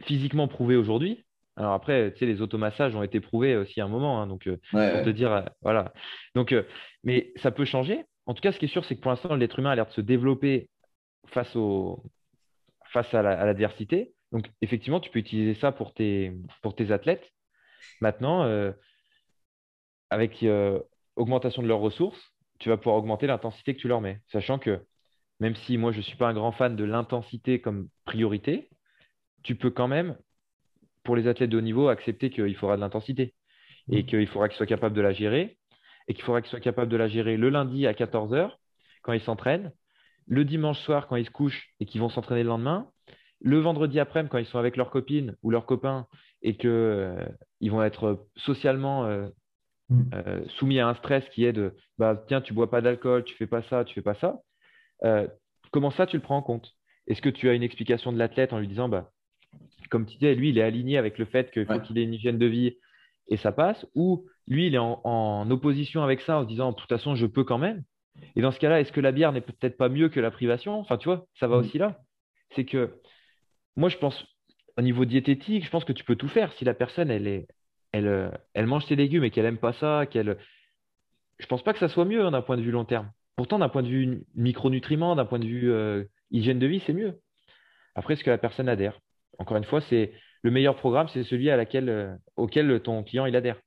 physiquement prouvé aujourd'hui. Alors après, tu sais, les automassages ont été prouvés aussi à un moment. Hein, donc, euh, pour te dire, euh, voilà. Donc, mais ça peut changer. En tout cas, ce qui est sûr, c'est que pour l'instant, l'être humain a l'air de se développer face au, face à l'adversité. Donc, effectivement, tu peux utiliser ça pour tes, pour tes athlètes. Maintenant, euh, avec euh, augmentation de leurs ressources, tu vas pouvoir augmenter l'intensité que tu leur mets. Sachant que même si moi, je ne suis pas un grand fan de l'intensité comme priorité, tu peux quand même, pour les athlètes de haut niveau, accepter qu'il faudra de l'intensité et mmh. qu'il faudra qu'ils soient capables de la gérer et qu'il faudra qu'ils soient capables de la gérer le lundi à 14h quand ils s'entraînent, le dimanche soir quand ils se couchent et qu'ils vont s'entraîner le lendemain, le vendredi après-midi quand ils sont avec leurs copines ou leurs copains et qu'ils euh, vont être socialement euh, mm. euh, soumis à un stress qui est de bah, tiens, tu bois pas d'alcool, tu fais pas ça, tu fais pas ça. comment ça, tu le prends en compte? Est-ce que tu as une explication de l'athlète en lui disant bah, comme tu disais, lui, il est aligné avec le fait qu'il faut qu'il ait une hygiène de vie et ça passe, ou lui, il est en, en, opposition avec ça en se disant de toute façon, je peux quand même? Et dans ce cas-là, est-ce que la bière n'est peut-être pas mieux que la privation? Enfin, tu vois, ça va mm. aussi là. C'est que moi, je pense, au niveau diététique, je pense que tu peux tout faire. Si la personne, elle, est, elle, euh, elle mange ses légumes et qu'elle n'aime pas ça, qu'elle. Je pense pas que ça soit mieux hein, d'un point de vue long terme. Pourtant, d'un point de vue micronutriments, d'un point de vue euh, hygiène de vie, c'est mieux. Après, ce que la personne adhère. Encore une fois, c'est le meilleur programme, c'est celui à laquelle, euh, auquel ton client il adhère.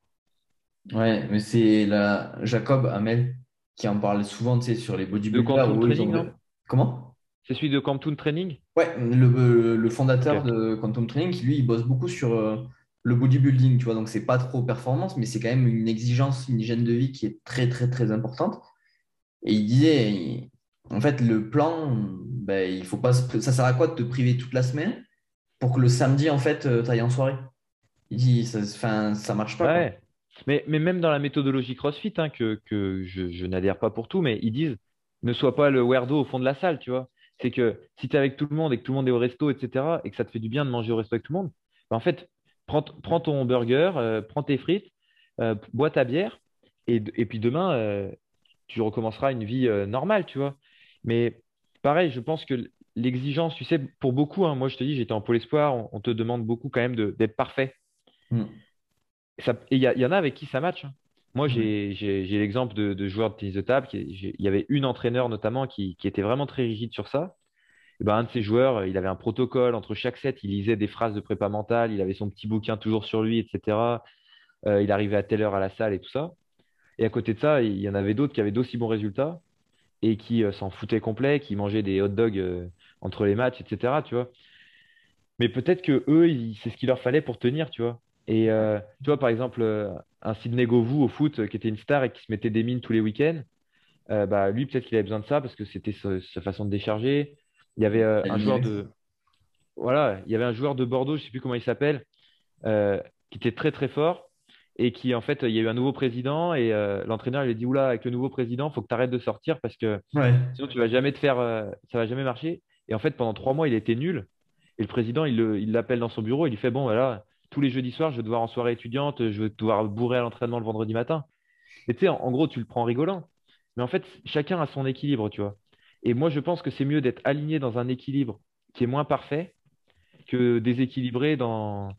Ouais, mais c'est la Jacob Hamel qui en parle souvent, tu sais, sur les bodybuilders. De Training, non? Comment? C'est celui de Quantum Training? Ouais, le, fondateur de Quantum Training, qui lui, il bosse beaucoup sur euh, le bodybuilding, tu vois. Donc, c'est pas trop performance, mais c'est quand même une exigence, une hygiène de vie qui est très, très, très importante. Et il disait, en fait, le plan, ben, il faut pas, ça sert à quoi de te priver toute la semaine pour que le samedi, en fait, euh, tu ailles en soirée? Il dit, ça, ça marche pas. Ouais. Mais, mais, même dans la méthodologie CrossFit, hein, que, que je, je n'adhère pas pour tout, mais ils disent ne sois pas le weirdo au fond de la salle, tu vois c'est que si tu es avec tout le monde et que tout le monde est au resto, etc., et que ça te fait du bien de manger au resto avec tout le monde, bah, en fait, prends, ton burger, euh, prends tes frites, euh, bois ta bière, et, puis demain, euh, tu recommenceras une vie normale, tu vois. Mais pareil, je pense que l'exigence, tu sais, pour beaucoup, hein, moi je te dis, j'étais en pôle espoir, on, te demande beaucoup quand même d'être parfait. Mm. et il y, en a avec qui ça match. Hein. Moi, j'ai l'exemple de, joueurs de tennis de table. il y avait une entraîneur notamment qui, était vraiment très rigide sur ça. ben, un de ces joueurs, il avait un protocole entre chaque set. Il lisait des phrases de prépa mentale. Il avait son petit bouquin toujours sur lui, etc. Euh, il arrivait à telle heure à la salle et tout ça. Et à côté de ça, il y en avait d'autres qui avaient d'aussi bons résultats et qui euh, s'en foutaient complet, qui mangeaient des hot dogs euh, entre les matchs, etc. Tu vois. Mais peut-être que eux, c'est ce qu'il leur fallait pour tenir, tu vois. Et tu vois, par exemple, un Sidney Govou au foot euh, qui était une star et qui se mettait des mines tous les week-ends, bah, lui, peut-être qu'il avait besoin de ça parce que c'était sa, façon de décharger. Il y avait un joueur de. Voilà, il y avait un joueur de Bordeaux, je ne sais plus comment il s'appelle, qui était très très fort et qui, en fait, il y a eu un nouveau président et l'entraîneur lui a dit Oula, avec le nouveau président, il faut que tu arrêtes de sortir parce que sinon tu vas jamais te faire, ça va jamais marcher. Et en fait, pendant trois mois, il était nul. Et le président, il l'appelle dans son bureau, il lui fait Bon, voilà tous les jeudis soirs, je vais devoir en soirée étudiante, je vais devoir bourrer à l'entraînement le vendredi matin. Et tu sais, en, gros, tu le prends rigolant. Mais en fait, chacun a son équilibre, tu vois. Et moi, je pense que c'est mieux d'être aligné dans un équilibre qui est moins parfait que déséquilibré dans,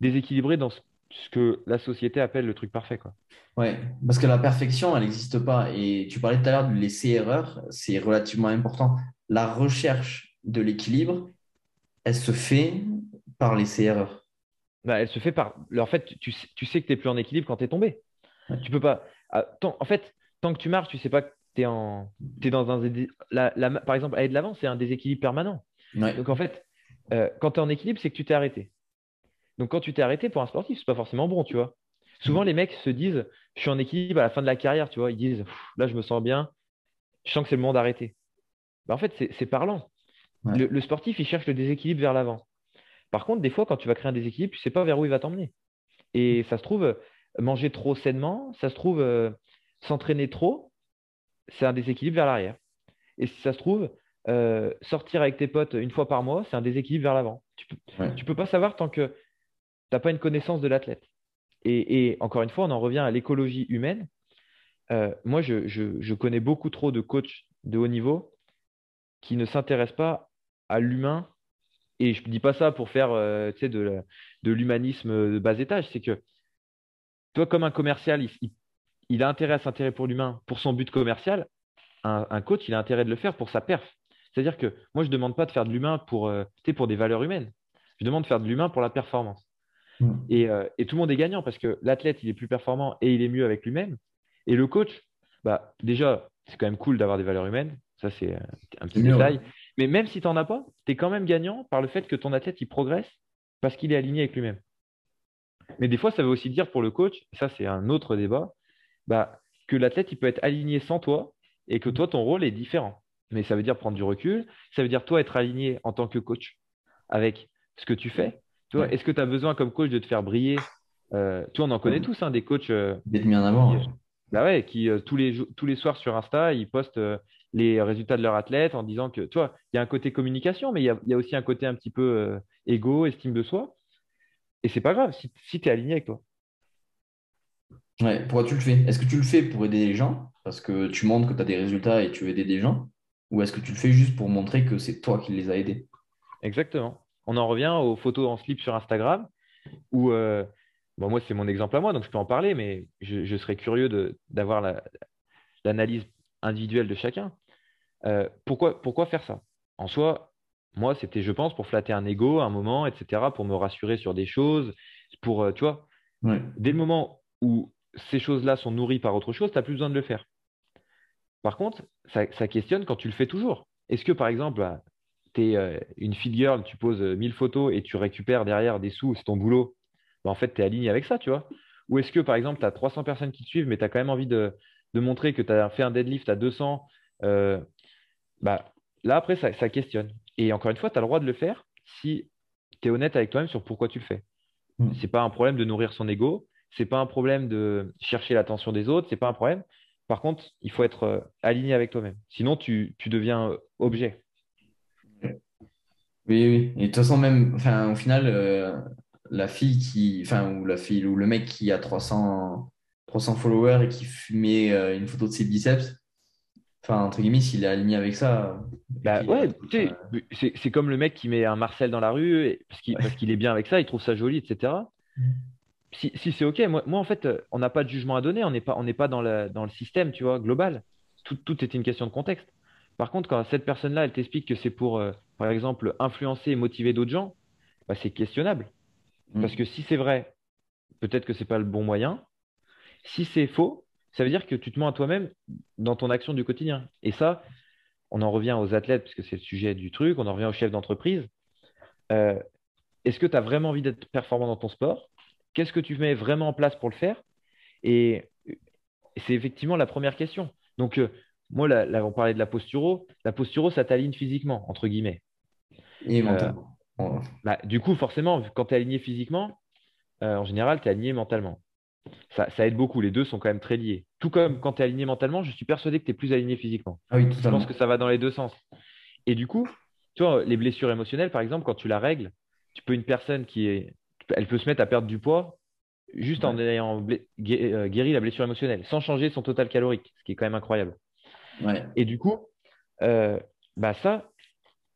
ce que la société appelle le truc parfait. Quoi. Ouais, parce que la perfection, elle n'existe pas. Et tu parlais tout à l'heure de laisser erreur, c'est relativement important. La recherche de l'équilibre, elle se fait par laisser erreur. Bah, elle se fait par. En fait, tu, tu sais que tu n'es plus en équilibre quand tu es tombé. Tu peux pas. Ah, en fait, tant que tu marches, tu sais pas que tu es, en... es dans un. La, Par exemple, aller de l'avant, c'est un déséquilibre permanent. Donc en fait, euh, quand tu es en équilibre, c'est que tu t'es arrêté. Donc quand tu t'es arrêté pour un sportif, c'est pas forcément bon, tu vois. Souvent, les mecs se disent Je suis en équilibre à la fin de la carrière, tu vois. Ils disent Là, je me sens bien, je sens que c'est le moment d'arrêter. Bah, en fait, c'est parlant. le, sportif, il cherche le déséquilibre vers l'avant. Par contre, des fois, quand tu vas créer un déséquilibre, tu ne sais pas vers où il va t'emmener. Et ça se trouve, manger trop sainement, ça se trouve, euh, s'entraîner trop, c'est un déséquilibre vers l'arrière. Et si ça se trouve, euh, sortir avec tes potes une fois par mois, c'est un déséquilibre vers l'avant. Tu ne peux, pas savoir tant que tu n'as pas une connaissance de l'athlète. Et, encore une fois, on en revient à l'écologie humaine. Euh, moi, je, connais beaucoup trop de coachs de haut niveau qui ne s'intéressent pas à l'humain et je ne dis pas ça pour faire euh, de, de l'humanisme de bas étage, c'est que toi, comme un commercial, il, a intérêt à s'intéresser pour l'humain, pour son but commercial. Un, coach, il a intérêt de le faire pour sa perf. C'est-à-dire que moi, je ne demande pas de faire de l'humain pour, euh, pour des valeurs humaines. Je demande de faire de l'humain pour la performance. Mm. Euh, et, tout le monde est gagnant parce que l'athlète, il est plus performant et il est mieux avec lui-même. Et le coach, bah, déjà, c'est quand même cool d'avoir des valeurs humaines. Ça, c'est un petit détail. Mais même si tu n'en as pas, tu es quand même gagnant par le fait que ton athlète, il progresse parce qu'il est aligné avec lui-même. Mais des fois, ça veut aussi dire pour le coach, ça c'est un autre débat, bah, que l'athlète, il peut être aligné sans toi et que toi, ton rôle est différent. Mais ça veut dire prendre du recul, ça veut dire toi être aligné en tant que coach avec ce que tu fais. Est-ce que tu as besoin comme coach de te faire briller euh, Toi, on en connaît tous, hein, des coachs. Euh, D'être mis en avant. Qui, bah ouais, qui euh, tous, les, tous les soirs sur Insta, ils postent les résultats de leur athlète en disant que, toi, il y a un côté communication, mais il y a, aussi un côté un petit peu égo, estime de soi. Et c'est pas grave si, si tu es aligné avec toi. Ouais, pourquoi tu le fais? Est-ce que tu le fais pour aider les gens? Parce que tu montres que tu as des résultats et tu veux aider des gens? Ou est-ce que tu le fais juste pour montrer que c'est toi qui les as aidés? Exactement. On en revient aux photos en slip sur Instagram où, euh, bon, moi, c'est mon exemple à moi, donc je peux en parler, mais je, serais curieux d'avoir l'analyse individuelle de chacun. Euh, pourquoi, pourquoi faire ça? En soi, moi, c'était, je pense, pour flatter un ego, un moment, etc., pour me rassurer sur des choses, pour, euh, tu vois, dès le moment où ces choses-là sont nourries par autre chose, tu n'as plus besoin de le faire. Par contre, ça, questionne quand tu le fais toujours. Est-ce que, par exemple, bah, tu es euh, une feed girl, tu poses 1000 euh, photos et tu récupères derrière des sous, c'est ton boulot, bah, en fait, tu es aligné avec ça, tu vois? Ou est-ce que, par exemple, tu as 300 personnes qui te suivent, mais tu as quand même envie de, montrer que tu as fait un deadlift à 200 euh, bah, Là, après, ça, ça questionne. Et encore une fois, tu as le droit de le faire si tu es honnête avec toi-même sur pourquoi tu le fais. Hmm. Ce n'est pas un problème de nourrir son ego, c'est pas un problème de chercher l'attention des autres, c'est pas un problème. Par contre, il faut être euh, aligné avec toi-même. Sinon, tu, deviens euh, objet. Oui, oui. Et de toute façon, même, enfin, au final, euh, la fille qui, enfin, ou la fille, ou le mec qui a 300, 300 followers et qui met une photo de ses biceps, enfin, entre guillemets, s'il est aligné avec ça. Bah ouais, c'est comme le mec qui met un Marcel dans la rue parce qu'il est bien avec ça, il trouve ça joli, etc si, c'est OK, moi, en fait, on n'a pas de jugement à donner, on n'est pas, pas dans, le système, tu vois, global. Tout, tout est une question de contexte. Par contre, quand cette personne-là, elle t'explique que c'est pour, euh, par exemple, influencer et motiver d'autres gens, bah, c'est questionnable. Mm. Parce que si c'est vrai, peut-être que ce n'est pas le bon moyen. Si c'est faux, ça veut dire que tu te mens à toi-même dans ton action du quotidien. Et ça, on en revient aux athlètes, puisque c'est le sujet du truc, on en revient aux chefs d'entreprise. Euh, est-ce que tu as vraiment envie d'être performant dans ton sport? Qu'est-ce que tu mets vraiment en place pour le faire? Et c'est effectivement la première question. Donc, euh, moi, là, on parlait de la posturo. La posturo, ça t'aligne physiquement, entre guillemets. Et euh, mentalement. Bah, du coup, forcément, quand tu es aligné physiquement, en général, tu es aligné mentalement. Ça, aide beaucoup. Les deux sont quand même très liés. Tout comme quand tu es aligné mentalement, je suis persuadé que tu es plus aligné physiquement. Ah oui, je pense que ça va dans les deux sens. Et du coup, tu vois, les blessures émotionnelles, par exemple, quand tu la règles, tu peux une personne qui est elle peut se mettre à perdre du poids juste en ayant euh, guéri la blessure émotionnelle, sans changer son total calorique, ce qui est quand même incroyable. Et du coup, euh, bah ça,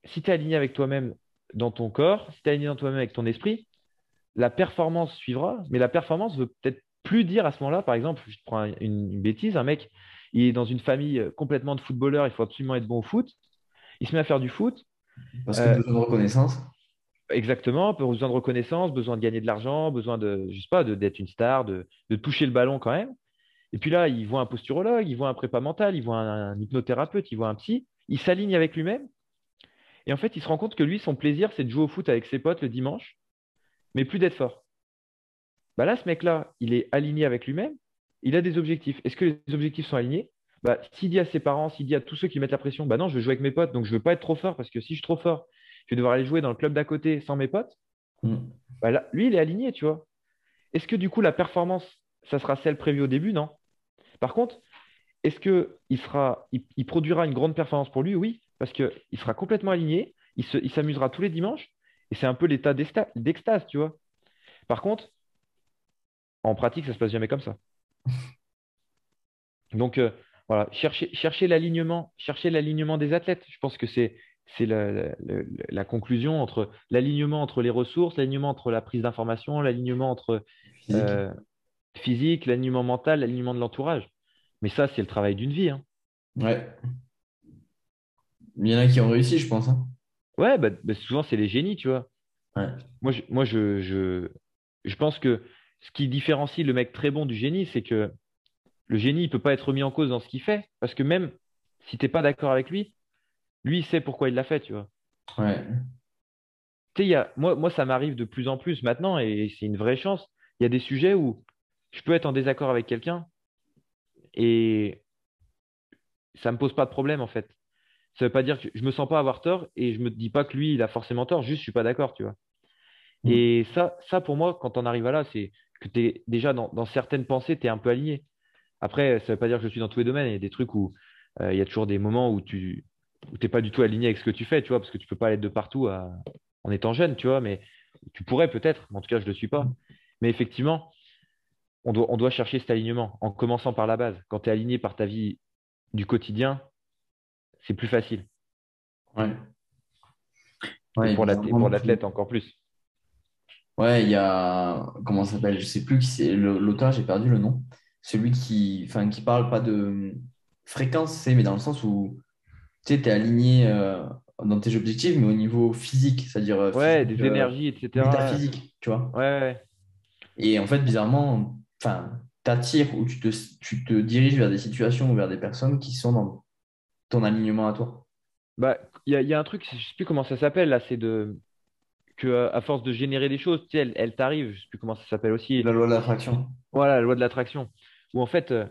si tu es aligné avec toi-même dans ton corps, si tu es aligné dans toi-même avec ton esprit, la performance suivra, mais la performance veut peut-être plus dire à ce moment-là, par exemple, je prends une, bêtise, un mec, il est dans une famille complètement de footballeurs, il faut absolument être bon au foot, il se met à faire du foot. Parce que euh, besoin de reconnaissance. Exactement, besoin de reconnaissance, besoin de gagner de l'argent, besoin de, je sais pas, d'être une star, de, toucher le ballon quand même. Et puis là, il voit un posturologue, il voit un prépa mental, il voit un, hypnothérapeute, il voit un psy, il s'aligne avec lui-même. Et en fait, il se rend compte que lui, son plaisir, c'est de jouer au foot avec ses potes le dimanche, mais plus d'être fort. Bah là, ce mec-là, il est aligné avec lui-même, il a des objectifs. Est-ce que les objectifs sont alignés? Bah, S'il dit à ses parents, s'il dit à tous ceux qui mettent la pression, bah non, je veux jouer avec mes potes, donc je ne veux pas être trop fort, parce que si je suis trop fort, je vais devoir aller jouer dans le club d'à côté sans mes potes. Mm. Bah lui, il est aligné, tu vois. Est-ce que du coup, la performance, ça sera celle prévue au début? Non. Par contre, est-ce qu'il sera, il, produira une grande performance pour lui? Oui, parce qu'il sera complètement aligné, il s'amusera tous les dimanches, et c'est un peu l'état d'extase, tu vois. Par contre, en pratique, ça se passe jamais comme ça. Donc, euh, voilà, chercher, chercher l'alignement, des athlètes. Je pense que c'est c'est la, conclusion entre l'alignement entre les ressources, l'alignement entre la prise d'information, l'alignement entre physique, euh, l'alignement mental, l'alignement de l'entourage. Mais ça, c'est le travail d'une vie. Hein. Ouais. Il y en a qui ont réussi, je pense. hein. Ouais, bah, bah, souvent, c'est les génies, tu vois. Ouais. Moi, je, moi je, je, je pense que ce qui différencie le mec très bon du génie, c'est que le génie, il peut pas être mis en cause dans ce qu'il fait. Parce que même si t'es pas d'accord avec lui, lui, il sait pourquoi il l'a fait, tu vois. Ouais. Tu sais, il y a, moi, moi, ça m'arrive de plus en plus maintenant, et c'est une vraie chance. Il y a des sujets où je peux être en désaccord avec quelqu'un, et ça me pose pas de problème, en fait. Ça veut pas dire que je me sens pas avoir tort, et je me dis pas que lui, il a forcément tort, juste je suis pas d'accord, tu vois. Mm. Et ça, ça, pour moi, quand on arrive à là, c'est que tu es déjà dans, dans certaines pensées, tu es un peu aligné. Après, ça veut pas dire que je suis dans tous les domaines. Il y a des trucs où euh, il y a toujours des moments où tu n'es pas du tout aligné avec ce que tu fais, tu vois, parce que tu peux pas être de partout à- en étant jeune, tu vois, mais tu pourrais peut-être, mais en tout cas, je ne le suis pas. Mais effectivement, on doit, on doit chercher cet alignement en commençant par la base. Quand tu es aligné par ta vie du quotidien, c'est plus facile. Ouais. Et Ouais, pour l'athlète, encore plus. Ouais, il y a. Comment ça s'appelle? Je sais plus qui c'est. le- L'auteur, j'ai perdu le nom. Celui qui, enfin, qui parle pas de fréquence, c'est, mais dans le sens où tu sais, es aligné euh, dans tes objectifs, mais au niveau physique, c'est-à-dire euh, Ouais, physique, des euh, énergies, etc. métaphysique, tu vois. Ouais, ouais, ouais. Et en fait, bizarrement, enfin, t'attires ou tu te, tu te diriges vers des situations ou vers des personnes qui sont dans ton alignement à toi. Bah, il y a, il y a un truc, je sais plus comment ça s'appelle là, c'est de que euh, à force de générer des choses, tu sais, elles, elles t'arrivent, je sais plus comment ça s'appelle aussi. La loi de l'attraction. Voilà, la loi de l'attraction. Où en fait, euh,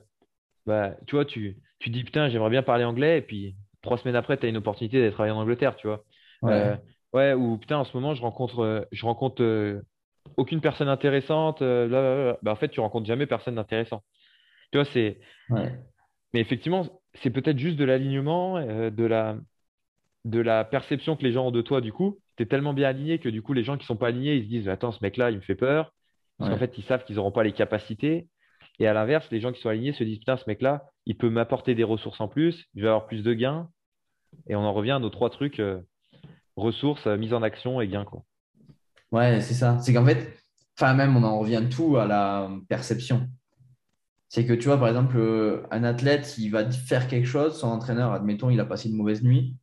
bah, tu vois, tu, tu dis putain, j'aimerais bien parler anglais, et puis trois semaines après, tu as une opportunité d'être travailler en Angleterre, tu vois. Euh, Ouais. ouais, ou putain, en ce moment, je rencontre, euh, je rencontre euh, aucune personne intéressante. euh, blablabla. Bah, en fait, tu rencontres jamais personne d'intéressant. Tu vois, c'est. Ouais. Mais effectivement, c'est peut-être juste de l'alignement, euh, de la, de la perception que les gens ont de toi, du coup. Tu es tellement bien aligné que du coup, les gens qui sont pas alignés, ils se disent, attends, ce mec-là, il me fait peur. Parce qu'en fait, ils savent qu'ils n'auront pas les capacités. Et à l'inverse, les gens qui sont alignés se disent, putain, ce mec-là, il peut m'apporter des ressources en plus, je vais avoir plus de gains. Et on en revient à nos trois trucs, euh, ressources, euh, mise en action et gains, quoi. Ouais, c'est ça. C'est qu'en fait, enfin, même, on en revient tout à la perception. C'est que tu vois, par exemple, euh, un athlète, il va faire quelque chose, son entraîneur, admettons, il a passé une mauvaise nuit,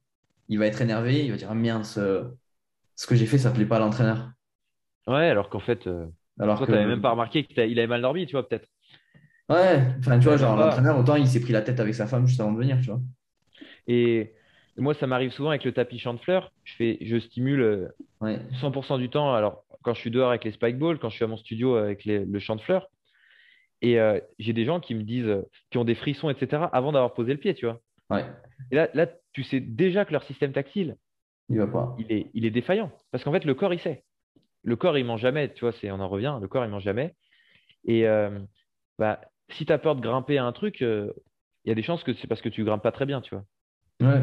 il va être énervé, il va dire, ah, merde, ce, ce que j'ai fait, ça ne plaît pas à l'entraîneur. Ouais, alors qu'en fait, euh, Alors toi, que, tu n'avais même pas remarqué qu'il avait mal dormi, tu vois, peut-être. ouais, enfin, tu vois, genre, l'entraîneur, autant il s'est pris la tête avec sa femme juste avant de venir, tu vois. Et moi, ça m'arrive souvent avec le tapis champ de fleurs. Je fais, je stimule euh, Ouais, 100% du temps. Alors, quand je suis dehors avec les spike balls, quand je suis à mon studio avec les- le champ de fleurs, et euh, j'ai des gens qui me disent, euh, qui ont des frissons, etc., avant d'avoir posé le pied, tu vois. ouais, Et là, là, tu sais déjà que leur système tactile, il va pas. il est, il est défaillant. Parce qu'en fait, le corps, il sait. Le corps, il ment jamais, tu vois, c'est, on en revient, le corps, il ment jamais. Et euh, bah, si tu as peur de grimper à un truc, euh, il y a des chances que c'est parce que tu grimpes pas très bien, tu vois. Ouais.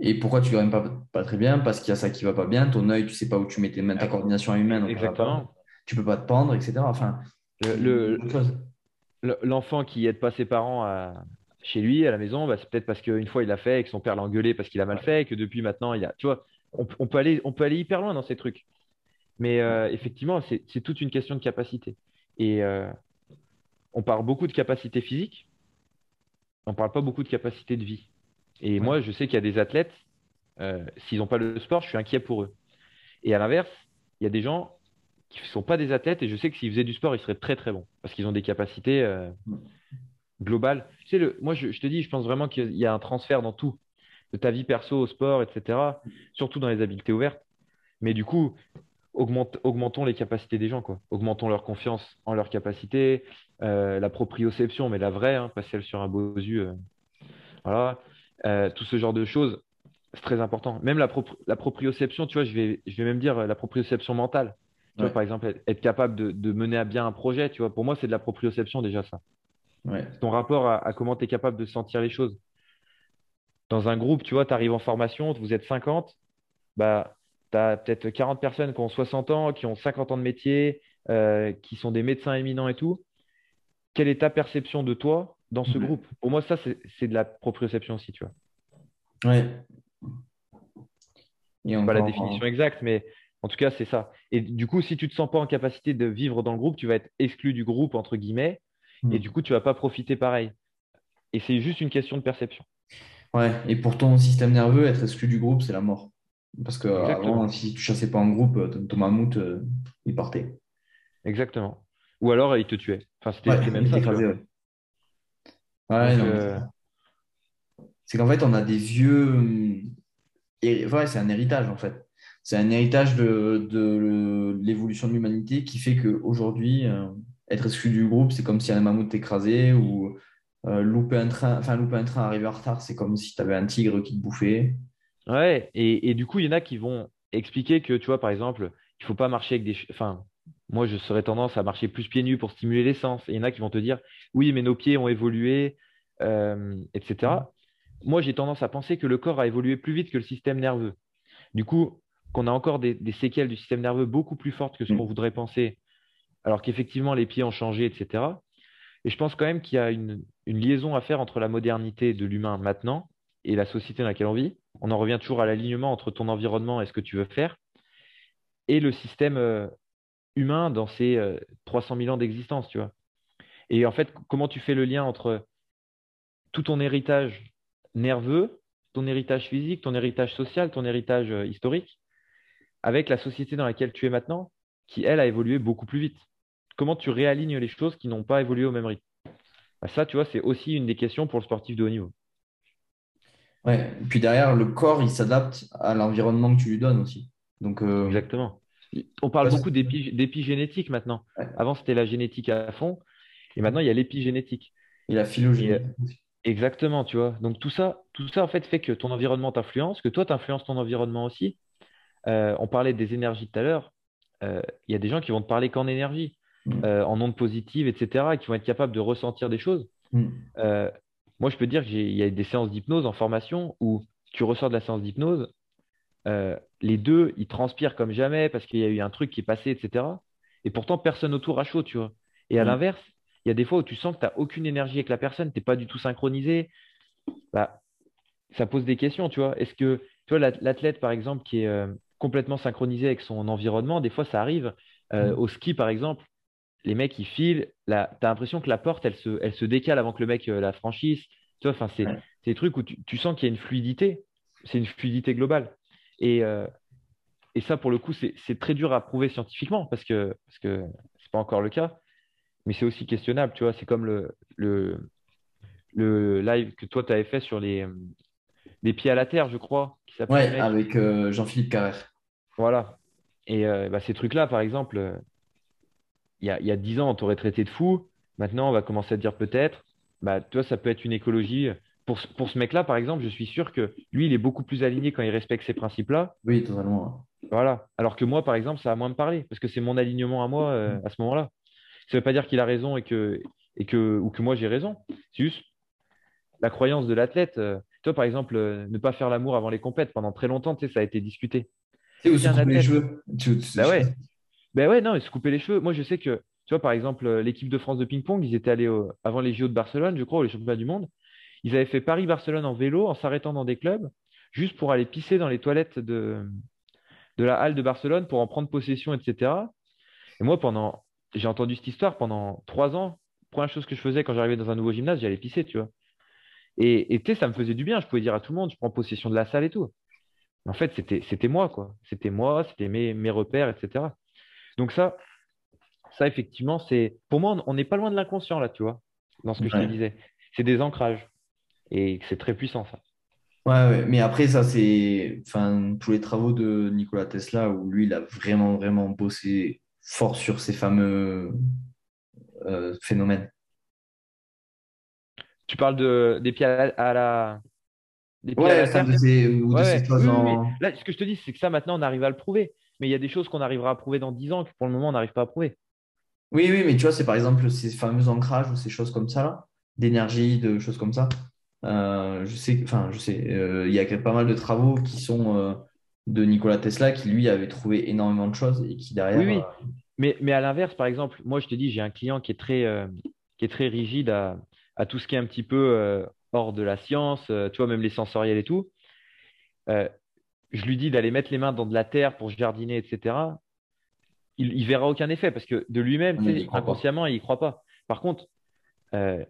Et pourquoi tu ne pas, pas très bien? Parce qu'il y a ça qui va pas bien. Ton œil, tu sais pas où tu mets tes mains, ta coordination humaine, donc pas. Exactement. Tu peux pas te pendre, etc. Enfin, le- l'enfant qui aide pas ses parents à- chez lui, à la maison, bah, c'est peut-être parce qu'une fois il l'a fait et que son père l'a engueulé parce qu'il a mal fait et que depuis maintenant il a. Tu vois, on, on peut aller, on peut aller hyper loin dans ces trucs. Mais euh, effectivement, c'est toute une question de capacité. Et euh, on parle beaucoup de capacité physique, on parle pas beaucoup de capacité de vie. Et moi, je sais qu'il y a des athlètes, euh, s'ils n'ont pas le sport, je suis inquiet pour eux. Et à l'inverse, il y a des gens qui ne sont pas des athlètes et je sais que s'ils faisaient du sport, ils seraient très très bons parce qu'ils ont des capacités globales. Tu sais, le, moi, je, je te dis, je pense vraiment qu'il y a un transfert dans tout, de ta vie perso au sport, etc., surtout dans les habiletés ouvertes. Mais du coup, augmente- augmentons les capacités des gens, quoi. Augmentons leur confiance en leurs capacités, euh, la proprioception, mais la vraie, hein, pas celle sur un beau yeux. euh, voilà. Euh, tout ce genre de choses, c'est très important. Même la, propri- la proprioception, tu vois, je vais, je vais même dire la proprioception mentale. Tu vois, par exemple, être- être capable de, de mener à bien un projet, tu vois, pour moi, c'est de la proprioception déjà, ça. Ouais. C'est ton rapport à, à comment tu es capable de sentir les choses. Dans un groupe, tu vois, tu arrives en formation, vous êtes 50, bah, tu as peut-être 40 personnes qui ont 60 ans, qui ont 50 ans de métier, euh, qui sont des médecins éminents et tout. Quelle est ta perception de toi dans ce Ouais. groupe? Pour moi, ça, c'est de la proprioception aussi, tu vois. Ouais. Et pas la définition exacte, mais en tout cas, c'est ça. Et du coup, si tu te sens pas en capacité de vivre dans le groupe, tu vas être exclu du groupe, entre guillemets, et Hmm. du coup, tu vas pas profiter pareil. Et c'est juste une question de perception. Ouais, et pour ton système nerveux, être exclu du groupe, c'est la mort. Parce que avant, Exactement. si tu chassais pas en groupe, euh, ton mammouth, euh, il partait. Exactement. Ou alors, il te tuait. Enfin, c'était Ouais, même ça, ouais. Ouais, c'est euh, qu'en fait, on a des vieux. hum, Ouais, c'est un héritage, en fait. C'est un héritage de, de l'évolution de l'humanité qui fait qu'aujourd'hui, euh, être exclu du groupe, c'est comme si un mammouth t'écrasait ou euh, louper un train, enfin, louper un train, arriver en retard, c'est comme si tu avais un tigre qui te bouffait. ouais. Et, et du coup, il y en a qui vont expliquer que, tu vois, par exemple, il faut pas marcher avec des... Enfin, moi, je serais tendance à marcher plus pieds nus pour stimuler l'essence. Et il y en a qui vont te dire, oui, mais nos pieds ont évolué, euh, etc. Moi, j'ai tendance à penser que le corps a évolué plus vite que le système nerveux. Du coup, qu'on a encore des, des séquelles du système nerveux beaucoup plus fortes que ce qu'on Mm. voudrait penser, alors qu'effectivement, les pieds ont changé, etc. Et je pense quand même qu'il y a une, liaison à faire entre la modernité de l'humain maintenant et la société dans laquelle on vit. On en revient toujours à l'alignement entre ton environnement et ce que tu veux faire et le système euh, humain dans ses euh, 300 000 ans d'existence, tu vois. Et en fait, comment tu fais le lien entre tout ton héritage nerveux, ton héritage physique, ton héritage social, ton héritage euh, historique, avec la société dans laquelle tu es maintenant, qui, elle, a évolué beaucoup plus vite. Comment tu réalignes les choses qui n'ont pas évolué au même rythme? Bah, ça, tu vois, c'est aussi une des questions pour le sportif de haut niveau. Ouais. Et puis derrière, le corps, il s'adapte à l'environnement que tu lui donnes aussi. Donc, euh, Exactement. On parle ouais, beaucoup d'épi- d'épigénétique maintenant. ouais. Avant, c'était la génétique à fond, et maintenant, il y a l'épigénétique. Et la Et, euh, exactement, tu vois. Donc, tout ça, tout ça, en fait, fait que ton environnement t'influence, que toi, tu influences ton environnement aussi. Euh, on parlait des énergies tout à l'heure. Euh, Il y a des gens qui vont te parler qu'en énergie. Euh, en ondes positives, etc., et qui vont être capables de ressentir des choses. Mm. Euh, moi, je peux te dire qu'il y a des séances d'hypnose en formation où tu ressors de la séance d'hypnose, euh, les deux, ils transpirent comme jamais parce qu'il y a eu un truc qui est passé, etc. Et pourtant, personne autour a chaud, tu vois. Et à Mm. l'inverse, il y a des fois où tu sens que tu n'as aucune énergie avec la personne, tu n'es pas du tout synchronisé. Bah, ça pose des questions, tu vois. Est-ce que, tu vois, l'at- l'athlète, par exemple, qui est euh, complètement synchronisé avec son environnement, des fois, ça arrive. Euh, Mm. au ski, par exemple, les mecs, ils filent. Là, tu as l'impression que la porte, elle se, elle se décale avant que le mec euh, la franchisse. Tu vois, enfin, c'est Ouais. des trucs où tu, tu sens qu'il y a une fluidité. C'est une fluidité globale. Et, euh, et ça, pour le coup, c'est très dur à prouver scientifiquement parce que parce que c'est pas encore le cas. Mais c'est aussi questionnable, tu vois. C'est comme le, le, le live que toi, tu avais fait sur les, les pieds à la terre, je crois, qui s'appelait le Ouais, mec. avec euh, Jean-Philippe Carrère. Voilà. Et bah, ces trucs-là, par exemple, il y a, il y a 10 ans, on t'aurait traité de fou. Maintenant, on va commencer à te dire peut-être, bah, tu vois, ça peut être une écologie. Pour, ce- pour ce mec-là, par exemple, je suis sûr que lui, il est beaucoup plus aligné quand il respecte ces principes-là. Oui, totalement. Voilà. Alors que moi, par exemple, ça va moins me parler parce que c'est mon alignement à moi euh, à ce moment-là. Ça ne veut pas dire qu'il a raison et que, et que, ou que moi j'ai raison. C'est juste la croyance de l'athlète. euh, toi, par exemple, euh, ne pas faire l'amour avant les compètes, pendant très longtemps, ça a été discuté. Tu sais, où se les cheveux. Tu- tu- bah ouais. Ben ouais, non, ils se coupaient les cheveux. Moi, je sais que, tu vois, par exemple, euh, l'équipe de France de ping-pong, ils étaient allés avant les JO de Barcelone, je crois, ou les championnats du monde. Ils avaient fait Paris-Barcelone en vélo, en s'arrêtant dans des clubs, juste pour aller pisser dans les toilettes de, de la halle de Barcelone pour en prendre possession, etc. Et moi, pendant, j'ai entendu cette histoire pendant trois ans. Première chose que je faisais quand j'arrivais dans un nouveau gymnase, j'allais pisser, tu vois. Et tu sais, ça me faisait du bien. Je pouvais dire à tout le monde, je prends possession de la salle et tout. En fait, c'était, c'était moi, quoi. C'était moi, c'était mes, mes repères, etc. Donc ça, ça, effectivement, c'est. Pour moi, on n'est pas loin de l'inconscient, là, tu vois, dans ce que je te disais. C'est des ancrages. Et c'est très puissant, ça. Ouais, ouais. Mais après, ça, c'est enfin, tous les travaux de Nikola Tesla où lui, il a vraiment, vraiment bossé fort sur ces fameux euh, phénomènes. Tu parles de, des pieds à la, à la- des pieds à Ouais, la enfin, terre? de ces, ou de Ouais, ces Oui, oui, oui. en. Là, ce que je te dis, c'est que ça, maintenant, on arrive à le prouver. Mais il y a des choses qu'on arrivera à prouver dans 10 ans que pour le moment, on n'arrive pas à prouver. Oui, oui, mais tu vois, c'est par exemple ces fameux ancrages ou ces choses comme ça, là, d'énergie, de choses comme ça. Euh, je sais, enfin, je sais, euh, il y a pas mal de travaux qui sont euh, de Nikola Tesla qui, lui, avait trouvé énormément de choses et qui, Oui, derrière. oui. euh, Mais, mais à l'inverse, par exemple, moi, je te dis, j'ai un client qui est très, qui est très rigide à, à tout ce qui est un petit peu hors de la science, tu vois, même les sensoriels et tout. Euh, je lui dis d'aller mettre les mains dans de la terre pour jardiner, etc. Il, il verra aucun effet parce que de lui-même, tu il pas. inconsciemment, il y croit pas. Par contre, euh,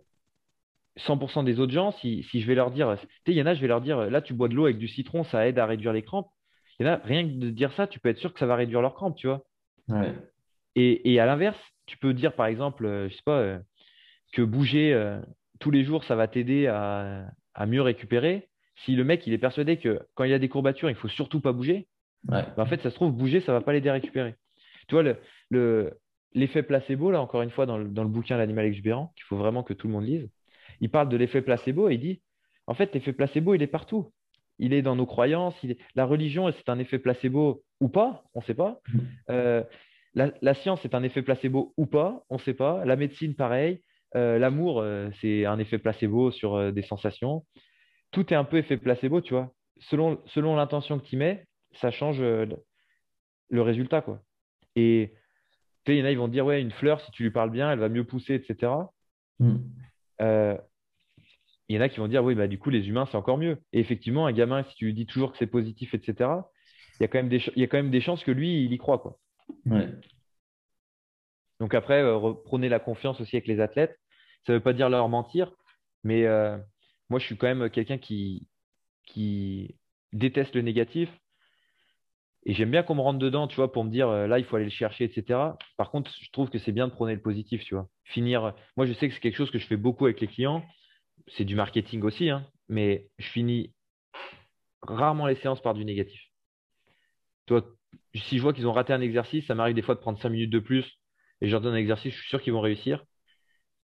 100% des autres gens, si, je vais leur dire, tu sais, il y en a, je vais leur dire, là, tu bois de l'eau avec du citron, ça aide à réduire les crampes. Il y en a, rien que de dire ça, tu peux être sûr que ça va réduire leurs crampes, tu vois. Et, à l'inverse, tu peux dire, par exemple, euh, je sais pas, euh, que bouger euh, tous les jours, ça va t'aider à, mieux récupérer. Si le mec, il est persuadé que quand il y a des courbatures, il faut surtout pas bouger, bah, en fait, ça se trouve, bouger, ça va pas l'aider à récupérer. Tu vois, le, l'effet placebo, là, encore une fois, dans le, dans le bouquin L'animal exubérant, qu'il faut vraiment que tout le monde lise, il parle de l'effet placebo et il dit, en fait, l'effet placebo, il est partout. Il est dans nos croyances. Il est... La religion, c'est un effet placebo ou pas, on ne sait pas. Mm. Euh, la, science, est un effet placebo ou pas, on ne sait pas. La médecine, pareil. Euh, l'amour, euh, c'est un effet placebo sur des sensations. Tout est un peu effet placebo, tu vois. Selon, selon l'intention que tu mets, ça change le résultat, quoi. Et il y en a, ils vont dire, ouais, une fleur, si tu lui parles bien, elle va mieux pousser, etc. Mm. Euh, il y en a qui vont dire, oui, bah, du coup, les humains, c'est encore mieux. Et effectivement, un gamin, si tu lui dis toujours que c'est positif, etc., il y, a quand même des il y a quand même des chances que lui, il y croit. Quoi. Donc après, euh, prenez la confiance aussi avec les athlètes. Ça ne veut pas dire leur mentir, mais euh, moi, je suis quand même quelqu'un qui, qui déteste le négatif. Et j'aime bien qu'on me rentre dedans, tu vois, pour me dire euh, là, il faut aller le chercher, etc. Par contre, je trouve que c'est bien de prôner le positif, tu vois. Finir. Moi, je sais que c'est quelque chose que je fais beaucoup avec les clients. C'est du marketing aussi, hein, mais je finis rarement les séances par du négatif. Toi, si je vois qu'ils ont raté un exercice, ça m'arrive des fois de prendre cinq minutes de plus et je leur donne un exercice, je suis sûr qu'ils vont réussir.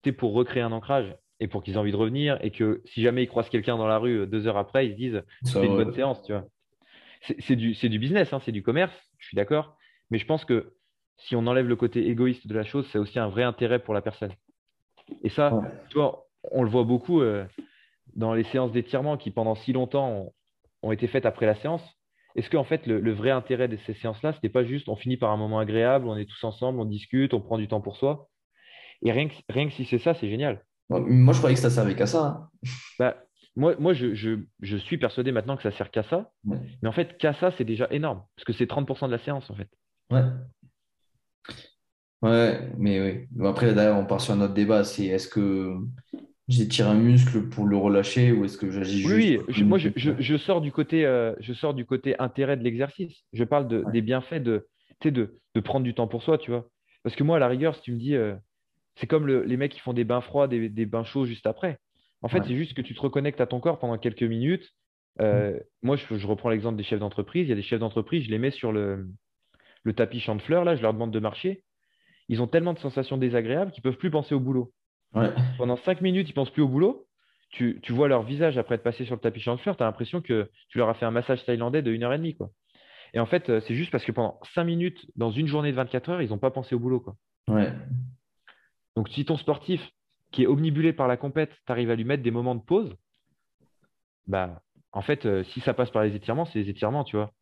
C'est pour recréer un ancrage et pour qu'ils aient envie de revenir et que si jamais ils croisent quelqu'un dans la rue euh, deux heures après, ils se disent c'est une bonne séance, tu vois c'est du, du, business, hein, c'est du commerce, je suis d'accord. Mais je pense que si on enlève le côté égoïste de la chose, c'est aussi un vrai intérêt pour la personne. Et ça, tu vois, on le voit beaucoup euh, dans les séances d'étirement qui, pendant si longtemps, ont, été faites après la séance. Est-ce qu'en fait, le, vrai intérêt de ces séances-là, ce n'est pas juste on finit par un moment agréable, on est tous ensemble, on discute, on prend du temps pour soi Et rien que, rien que si c'est ça, c'est génial. Moi, je croyais que ça servait qu'à ça. Hein. Bah, moi, moi je, je, suis persuadé maintenant que ça sert qu'à ça. Mais en fait, qu'à ça, c'est déjà énorme. Parce que c'est 30% de la séance, en fait. Ouais. Ouais, mais oui. Après, d'ailleurs, on part sur un autre débat. C'est est-ce que j'étire un muscle pour le relâcher ou est-ce que j'agis juste Oui, moi, je, je, sors du côté, euh, je sors du côté intérêt de l'exercice. Je parle de, des bienfaits de, de, de prendre du temps pour soi, tu vois. Parce que moi, à la rigueur, si tu me dis, euh, c'est comme les mecs qui font des bains froids, des, des bains chauds juste après. En fait, c'est juste que tu te reconnectes à ton corps pendant quelques minutes. Euh, mm. Moi, je, reprends l'exemple des chefs d'entreprise. Il y a des chefs d'entreprise, je les mets sur le, tapis champ de fleurs, là, je leur demande de marcher. Ils ont tellement de sensations désagréables qu'ils ne peuvent plus penser au boulot. Pendant cinq minutes, ils ne pensent plus au boulot. Tu, vois leur visage après être passé sur le tapis champ de fleurs, tu as l'impression que tu leur as fait un massage thaïlandais de 1 heure et demie. Quoi. Et en fait, euh, c'est juste parce que pendant cinq minutes, dans une journée de 24 heures, ils n'ont pas pensé au boulot. Quoi. Donc, si ton sportif, qui est omnibulé par la compète, tu arrives à lui mettre des moments de pause, bah, en fait, euh, si ça passe par les étirements, c'est les étirements, tu vois.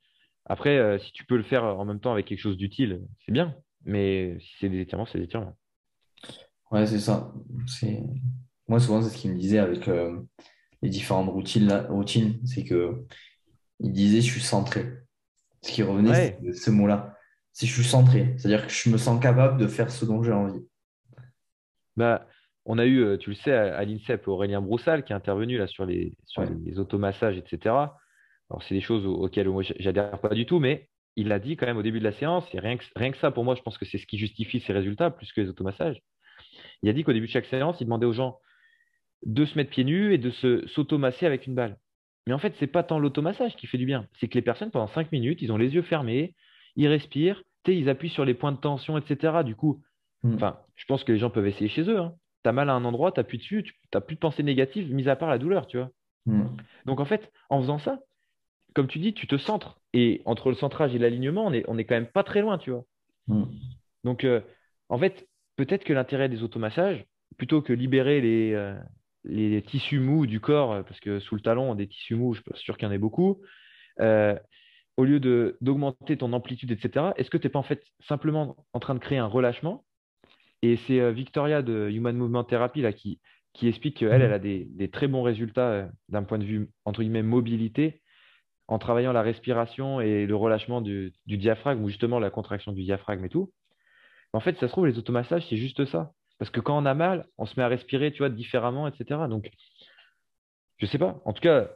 Après, euh, si tu peux le faire en même temps avec quelque chose d'utile, c'est bien. Mais si c'est des étirements, c'est des étirements. Ouais, c'est ça. C'est... Moi, souvent, c'est ce qu'il me disait avec euh, les différentes routines, routines c'est que il disait je suis centré. Ce qui revenait, c'est ce mot-là. C'est je suis centré. C'est-à-dire que je me sens capable de faire ce dont j'ai envie. Bah, on a eu, euh, tu le sais, à, l'INSEP, Aurélien Broussal qui est intervenu là sur les, sur les automassages, etc. Alors, c'est des choses auxquelles moi, j'adhère pas du tout, mais il l'a dit quand même au début de la séance, et rien que, rien que ça, pour moi, je pense que c'est ce qui justifie ses résultats plus que les automassages. Il a dit qu'au début de chaque séance, il demandait aux gens de se mettre pieds nus et de se s'automasser avec une balle. Mais en fait, ce n'est pas tant l'automassage qui fait du bien. C'est que les personnes, pendant cinq minutes, ils ont les yeux fermés, ils respirent, ils appuient sur les points de tension, etc. Du coup, hmm. enfin, je pense que les gens peuvent essayer chez eux. Hein tu as mal à un endroit, tu appuies dessus, tu n'as plus de pensée négative, mis à part la douleur, tu vois. Hmm. Donc en fait, en faisant ça, comme tu dis, tu te centres. Et entre le centrage et l'alignement, on est, on est quand même pas très loin, tu vois. Hmm. Donc euh, en fait, peut-être que l'intérêt des automassages, plutôt que libérer les, euh, les tissus mous du corps, euh, parce que sous le talon, des tissus mous, je suis sûr qu'il y en a beaucoup, au lieu d'augmenter ton amplitude, etc., est-ce que tu n'es pas en fait simplement en train de créer un relâchement et c'est euh, Victoria de Human Movement Therapy là, qui, qui explique qu'elle, elle a des, des, très bons résultats euh, d'un point de vue, entre guillemets, mobilité, en travaillant la respiration et le relâchement du, du, diaphragme, ou justement la contraction du diaphragme et tout. En fait, ça se trouve, les automassages, c'est juste ça. Parce que quand on a mal, on se met à respirer, tu vois, différemment, etc. Donc, je sais pas. En tout cas,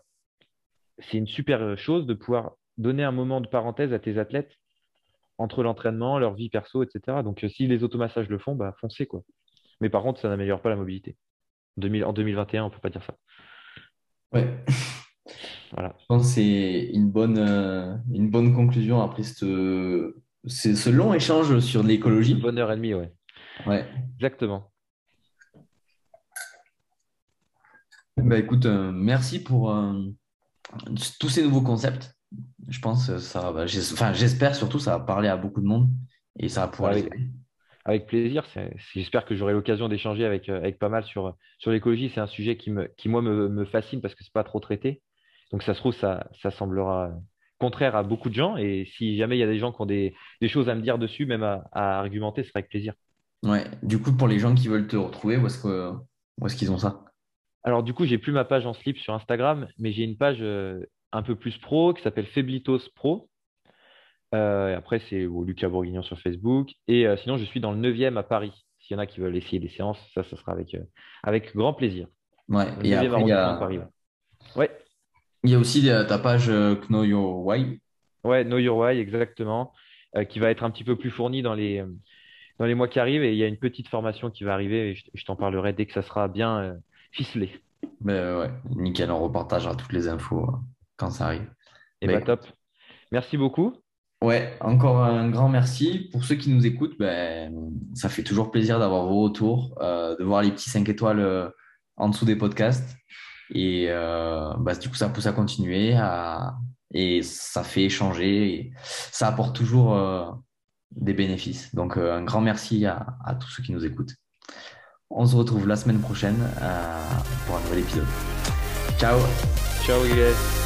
c'est une super chose de pouvoir donner un moment de parenthèse à tes athlètes entre l'entraînement, leur vie perso, etc. Donc, si les automassages le font, bah, foncez, quoi. Mais par contre, ça n'améliore pas la mobilité. En 2021, on ne peut pas dire ça. Ouais. Voilà. Je pense que c'est une bonne, euh, une bonne conclusion après ce, ce long échange sur l'écologie. Une bonne heure et demie, ouais. Ouais. Exactement. Bah écoute, euh, merci pour euh, tous ces nouveaux concepts. Je pense que ça va, enfin, j'espère surtout ça va parler à beaucoup de monde et ça va pouvoir avec, avec plaisir. J'espère que j'aurai l'occasion d'échanger avec, avec pas mal sur, sur l'écologie. C'est un sujet qui, me, qui moi, me, me fascine parce que c'est pas trop traité. Donc ça se trouve, ça, ça semblera contraire à beaucoup de gens. Et si jamais il y a des gens qui ont des, choses à me dire dessus, même à, argumenter, ce sera avec plaisir. Ouais. Du coup, pour les gens qui veulent te retrouver, où est-ce qu'ils ont ça? Alors du coup, j'ai plus ma page en slip sur Instagram, mais j'ai une page euh, un peu plus pro qui s'appelle Feblitos Pro. Euh, après, c'est au Lucas Bourguignon sur Facebook. Et euh, sinon, je suis dans le 9e à Paris. S'il y en a qui veulent essayer des séances, ça, ça sera avec, avec grand plaisir. Ouais, et après, il y a... Paris, ouais. Il y a aussi ta page euh, Know Your Why. Ouais, Know Your Why, exactement, euh, qui va être un petit peu plus fournie dans les, euh, dans les mois qui arrivent. Et il y a une petite formation qui va arriver et je, t'en parlerai dès que ça sera bien ficelé. Ben ouais, nickel, on repartagera toutes les infos quand ça arrive. Et bah, top. Merci beaucoup. Ouais, encore un grand merci. Pour ceux qui nous écoutent, ben, ça fait toujours plaisir d'avoir vos retours, de voir les petits 5 étoiles en dessous des podcasts. Et euh, bah, du coup, ça pousse à continuer et ça fait échanger. Et ça apporte toujours euh, des bénéfices. Donc, euh, un grand merci à, à, tous ceux qui nous écoutent. On se retrouve la semaine prochaine pour un nouvel épisode. Ciao Ciao guys